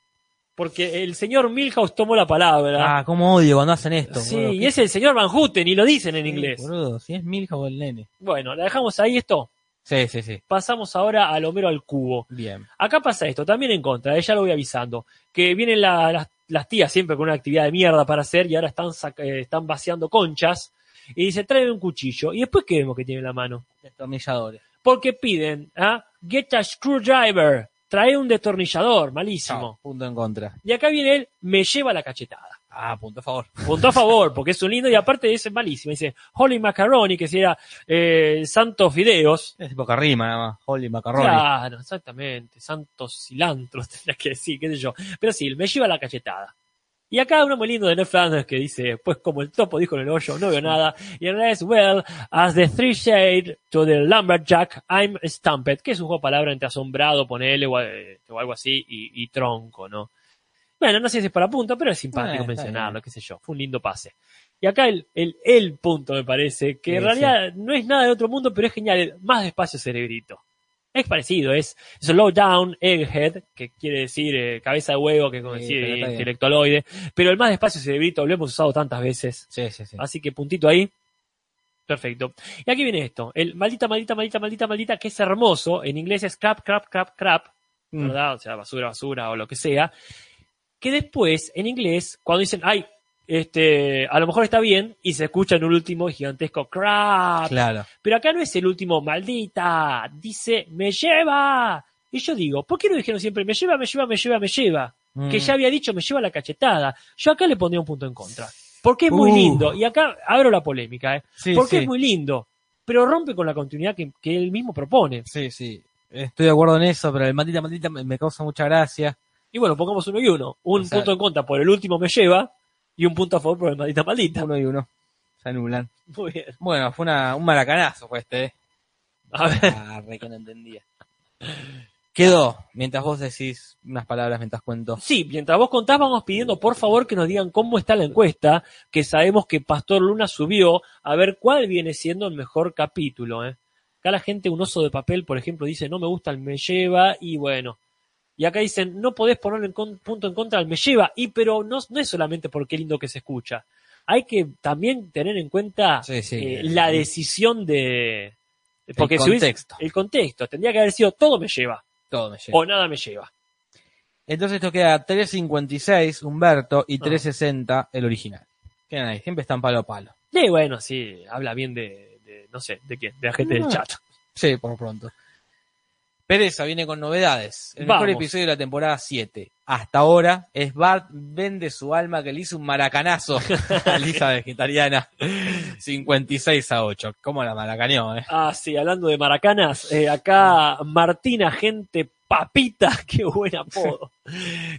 Porque el señor Milhouse tomó la palabra. Ah, cómo odio cuando hacen esto. sí, boludo. y ¿Qué- es el señor Van Houten y lo dicen en Sí, inglés. Boludo, si es o el nene. Bueno, la dejamos ahí esto. Sí, sí, sí. Pasamos ahora al Homero al cubo. Bien. Acá pasa esto, también en contra, eh, ya lo voy avisando. Que vienen la- las, las tías siempre con una actividad de mierda para hacer y ahora están, saca- eh, están vaciando conchas. Y dice, trae un cuchillo. Y después, ¿qué vemos que tiene en la mano? Destornilladores. Porque piden, ¿ah? Get a screwdriver. Trae un destornillador, malísimo. Punto en contra. Y acá viene él, me lleva la cachetada. Ah, punto a favor. Punto a favor, porque es un lindo y aparte es malísimo. Dice, Holy Macaroni, que sería eh, Santos Fideos. Es poca rima nada más. Holy macarroni. Claro, exactamente. Santos cilantros, tendría que decir, qué sé yo. Pero sí, me lleva la cachetada. Y acá uno muy lindo de Ned Flanders que dice, pues como el topo dijo en el hoyo, no veo nada. Y en realidad es, well, as the three shade to the lumberjack, I'm stumped, que es un juego de palabras entre asombrado, ponele, o, eh, o algo así, y, y tronco, ¿no? Bueno, no sé si es para punto, pero es simpático Eh, está mencionarlo, qué sé yo. Fue un lindo pase. Y acá el, el, el punto, me parece, que en Sí, realidad no es nada de otro mundo, pero es genial, el más despacio cerebrito. Es parecido, es slow down, egghead, que quiere decir eh, cabeza de huevo, que como Sí, decir bien. intelectualoide, pero el más despacio cerebrito lo hemos usado tantas veces, Sí, sí, sí. así que puntito ahí. Perfecto. Y aquí viene esto, el maldita, maldita, maldita, maldita, maldita, que es hermoso, en inglés es crap, crap, crap, crap, Mm. ¿verdad? O sea, basura, basura o lo que sea. Que después, en inglés, cuando dicen, ay, este, a lo mejor está bien, y se escucha en un último gigantesco crap. Claro. Pero acá no es el último maldita, dice, me lleva. Y yo digo, ¿por qué no dijeron siempre, me lleva, me lleva, me lleva, me lleva? Mm. Que ya había dicho, me lleva la cachetada. Yo acá le pondría un punto en contra. Porque es muy Uh. lindo. Y acá abro la polémica, ¿eh? Sí, Porque sí. es muy lindo. Pero rompe con la continuidad que, que él mismo propone. Sí, sí. Estoy de acuerdo en eso, pero el maldita, maldita me causa mucha gracia. Y bueno, pongamos uno y uno. Un O sea- punto en contra por el último me lleva y un punto a favor por el maldita maldita. Uno y uno. Se anulan. Muy bien. Bueno, fue una, un maracanazo fue este, ¿eh? A ver. Ah, re que no entendía. Quedó, mientras vos decís unas palabras mientras cuento. Sí, mientras vos contás, vamos pidiendo por favor que nos digan cómo está la encuesta, que sabemos que Pastor Luna subió, a ver cuál viene siendo el mejor capítulo. ¿eh? Acá la gente, un oso de papel, por ejemplo, dice no me gusta el me lleva, y bueno. Y acá dicen, no podés ponerle en con- punto en contra al me lleva, y pero no, no es solamente por qué lindo que se escucha. Hay que también tener en cuenta Sí, sí. eh, la decisión de... Porque el si hubiese- contexto. el contexto. Tendría que haber sido todo me lleva, Todo me lleva. o nada me lleva. Entonces esto queda 3.56 Humberto Ah. y 3.60 el original. Quedan ahí, siempre están palo a palo. Sí, bueno, sí, habla bien de, de- no sé, ¿de quién? De la gente del Ah. chat. Sí, por pronto. Pereza viene con novedades. El mejor episodio de la temporada 7. Hasta ahora es Bart vende su alma que le hizo un maracanazo a Lisa vegetariana. 56 a 8. ¿Cómo la maracaneó, eh? Ah, sí, hablando de maracanas, eh, acá Martina Gente Papita, qué buen apodo,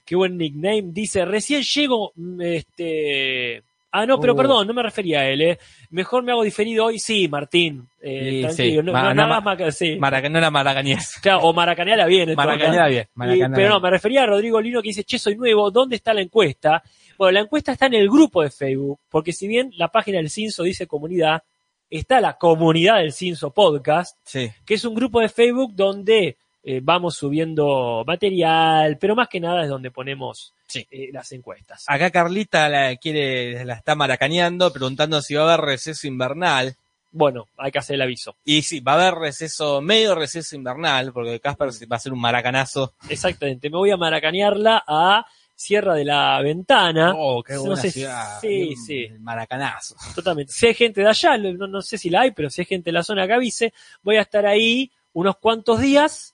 qué buen nickname, dice, recién llego, mm, este... Ah, no, pero Uh. perdón, no me refería a él, eh. Mejor me hago diferido hoy, sí, Martín, eh, Sí, tranquilo, sí. no, Ma- no, no, sí. No era maracañez. Claro, o maracaneala bien. Maracaneala bien. Y- pero no, me refería a Rodrigo Lino que dice, che, soy nuevo, ¿dónde está la encuesta? Bueno, la encuesta está en el grupo de Facebook, porque si bien la página del Cinso dice comunidad, está la comunidad del Cinso Podcast, Sí. que es un grupo de Facebook donde eh, vamos subiendo material, pero más que nada es donde ponemos Sí. eh, las encuestas. Acá Carlita la quiere, la está maracaneando, preguntando si va a haber receso invernal. Bueno, hay que hacer el aviso. Y sí, va a haber receso, medio receso invernal, porque Casper va a ser un maracanazo. Exactamente, me voy a maracanearla a Sierra de la Ventana. Oh, qué No buena sé, ciudad. sí, sí. Maracanazo. Totalmente. Si hay gente de allá, no, no sé si la hay, pero si hay gente de la zona que avise, voy a estar ahí unos cuantos días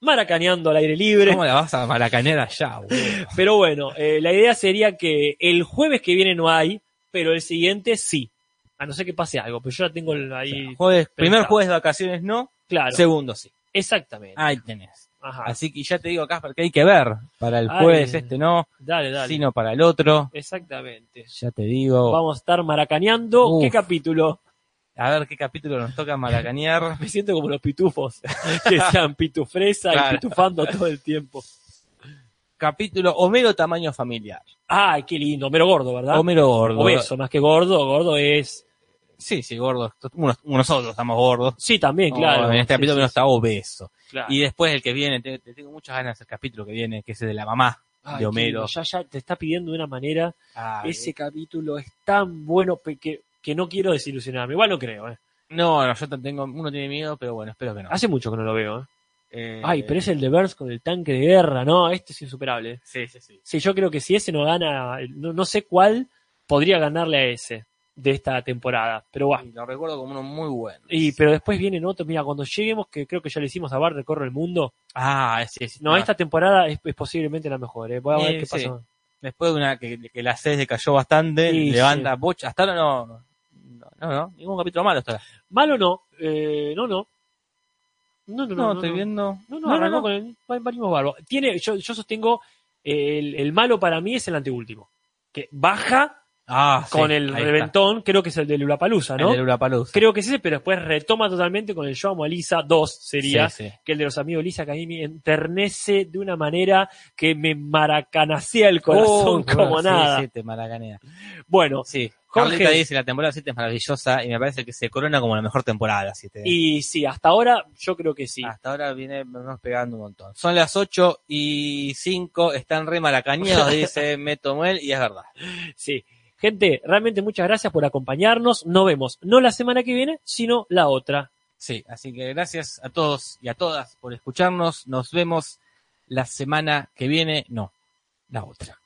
maracaneando al aire libre. ¿Cómo la vas a maracanear allá, boludo? Pero bueno, eh, la idea sería que el jueves que viene no hay, pero el siguiente sí. A no ser que pase algo, pero yo ya tengo ahí. Jueves, primer jueves de vacaciones no, Claro, segundo sí. exactamente. Ahí tenés. Ajá. Así que ya te digo, Casper, que hay que ver. Para el jueves este no, Dale, dale. sino para el otro. Exactamente. Ya te digo. Vamos a estar maracaneando. Uf. ¿Qué capítulo? A ver qué capítulo nos toca maracanear. Me siento como los pitufos, que sean pitufresa Claro. y pitufando todo el tiempo. capítulo Homero tamaño familiar. Ay, qué lindo. Homero gordo, ¿verdad? Homero gordo. Obeso, más que gordo. Gordo es. Sí, sí, gordo. Unos- Nosotros estamos gordos. Sí, también, claro. Oh, en este Sí, capítulo sí, no está obeso. claro. Y después el que viene, te, te tengo muchas ganas del capítulo que viene, que es el de la mamá Ay, de Homero. Ya, ya te está pidiendo de una manera. Ay, Ese capítulo es tan bueno que, que no quiero desilusionarme. Igual no creo, ¿eh? No, no, yo te- tengo, uno tiene miedo, pero bueno, espero que no. Hace mucho que no lo veo, ¿eh? Eh, Ay, pero es el de Burns con el tanque de guerra, ¿no? Este es insuperable. ¿eh? Sí, sí, sí. Sí, yo creo que si ese no gana, no, no sé cuál podría ganarle a ese de esta temporada. Pero bueno. Y lo recuerdo como uno muy bueno. Y, pero después vienen otros, mira, cuando lleguemos, que creo que ya le hicimos a Bar Recorre el Mundo. Ah, sí, sí. No, esta temporada es, es posiblemente la mejor, ¿eh? Voy a ver Eh, qué sí. pasa. Después de una que, que la 6 decayó bastante, Sí, levanta bocha. Hasta no, no, no, no, ningún capítulo malo hasta ahora. Malo no, eh, no, no. No, no, No, no. no, estoy no. viendo. No, no, arrancó con el venimos bárbaro. Tiene, yo, yo sostengo, eh, el, el malo para mí es el anteúltimo. Que baja Ah, sí, con el está. reventón, creo que es el de Lulapalooza, ¿no? El de. Creo que es ese, pero después retoma totalmente con el Yo amo a Lisa 2, sería, Sí, sí. que el de los amigos Lisa, que a mí me enternece de una manera que me maracanacea el corazón Oh, como sí, nada. Sí, te maracanea. Bueno, Sí. Jorge- Jorge dice la temporada 7 es maravillosa y me parece que se corona como la mejor temporada la 7. y sí, hasta ahora yo creo que sí. Hasta ahora viene nos pegando un montón. Son las 8 y 5, están re maracañados, dice Meto Muel, y es verdad. Sí. Gente, realmente muchas gracias por acompañarnos. Nos vemos no la semana que viene, sino la otra. Sí, así que gracias a todos y a todas por escucharnos. Nos vemos la semana que viene, no, la otra.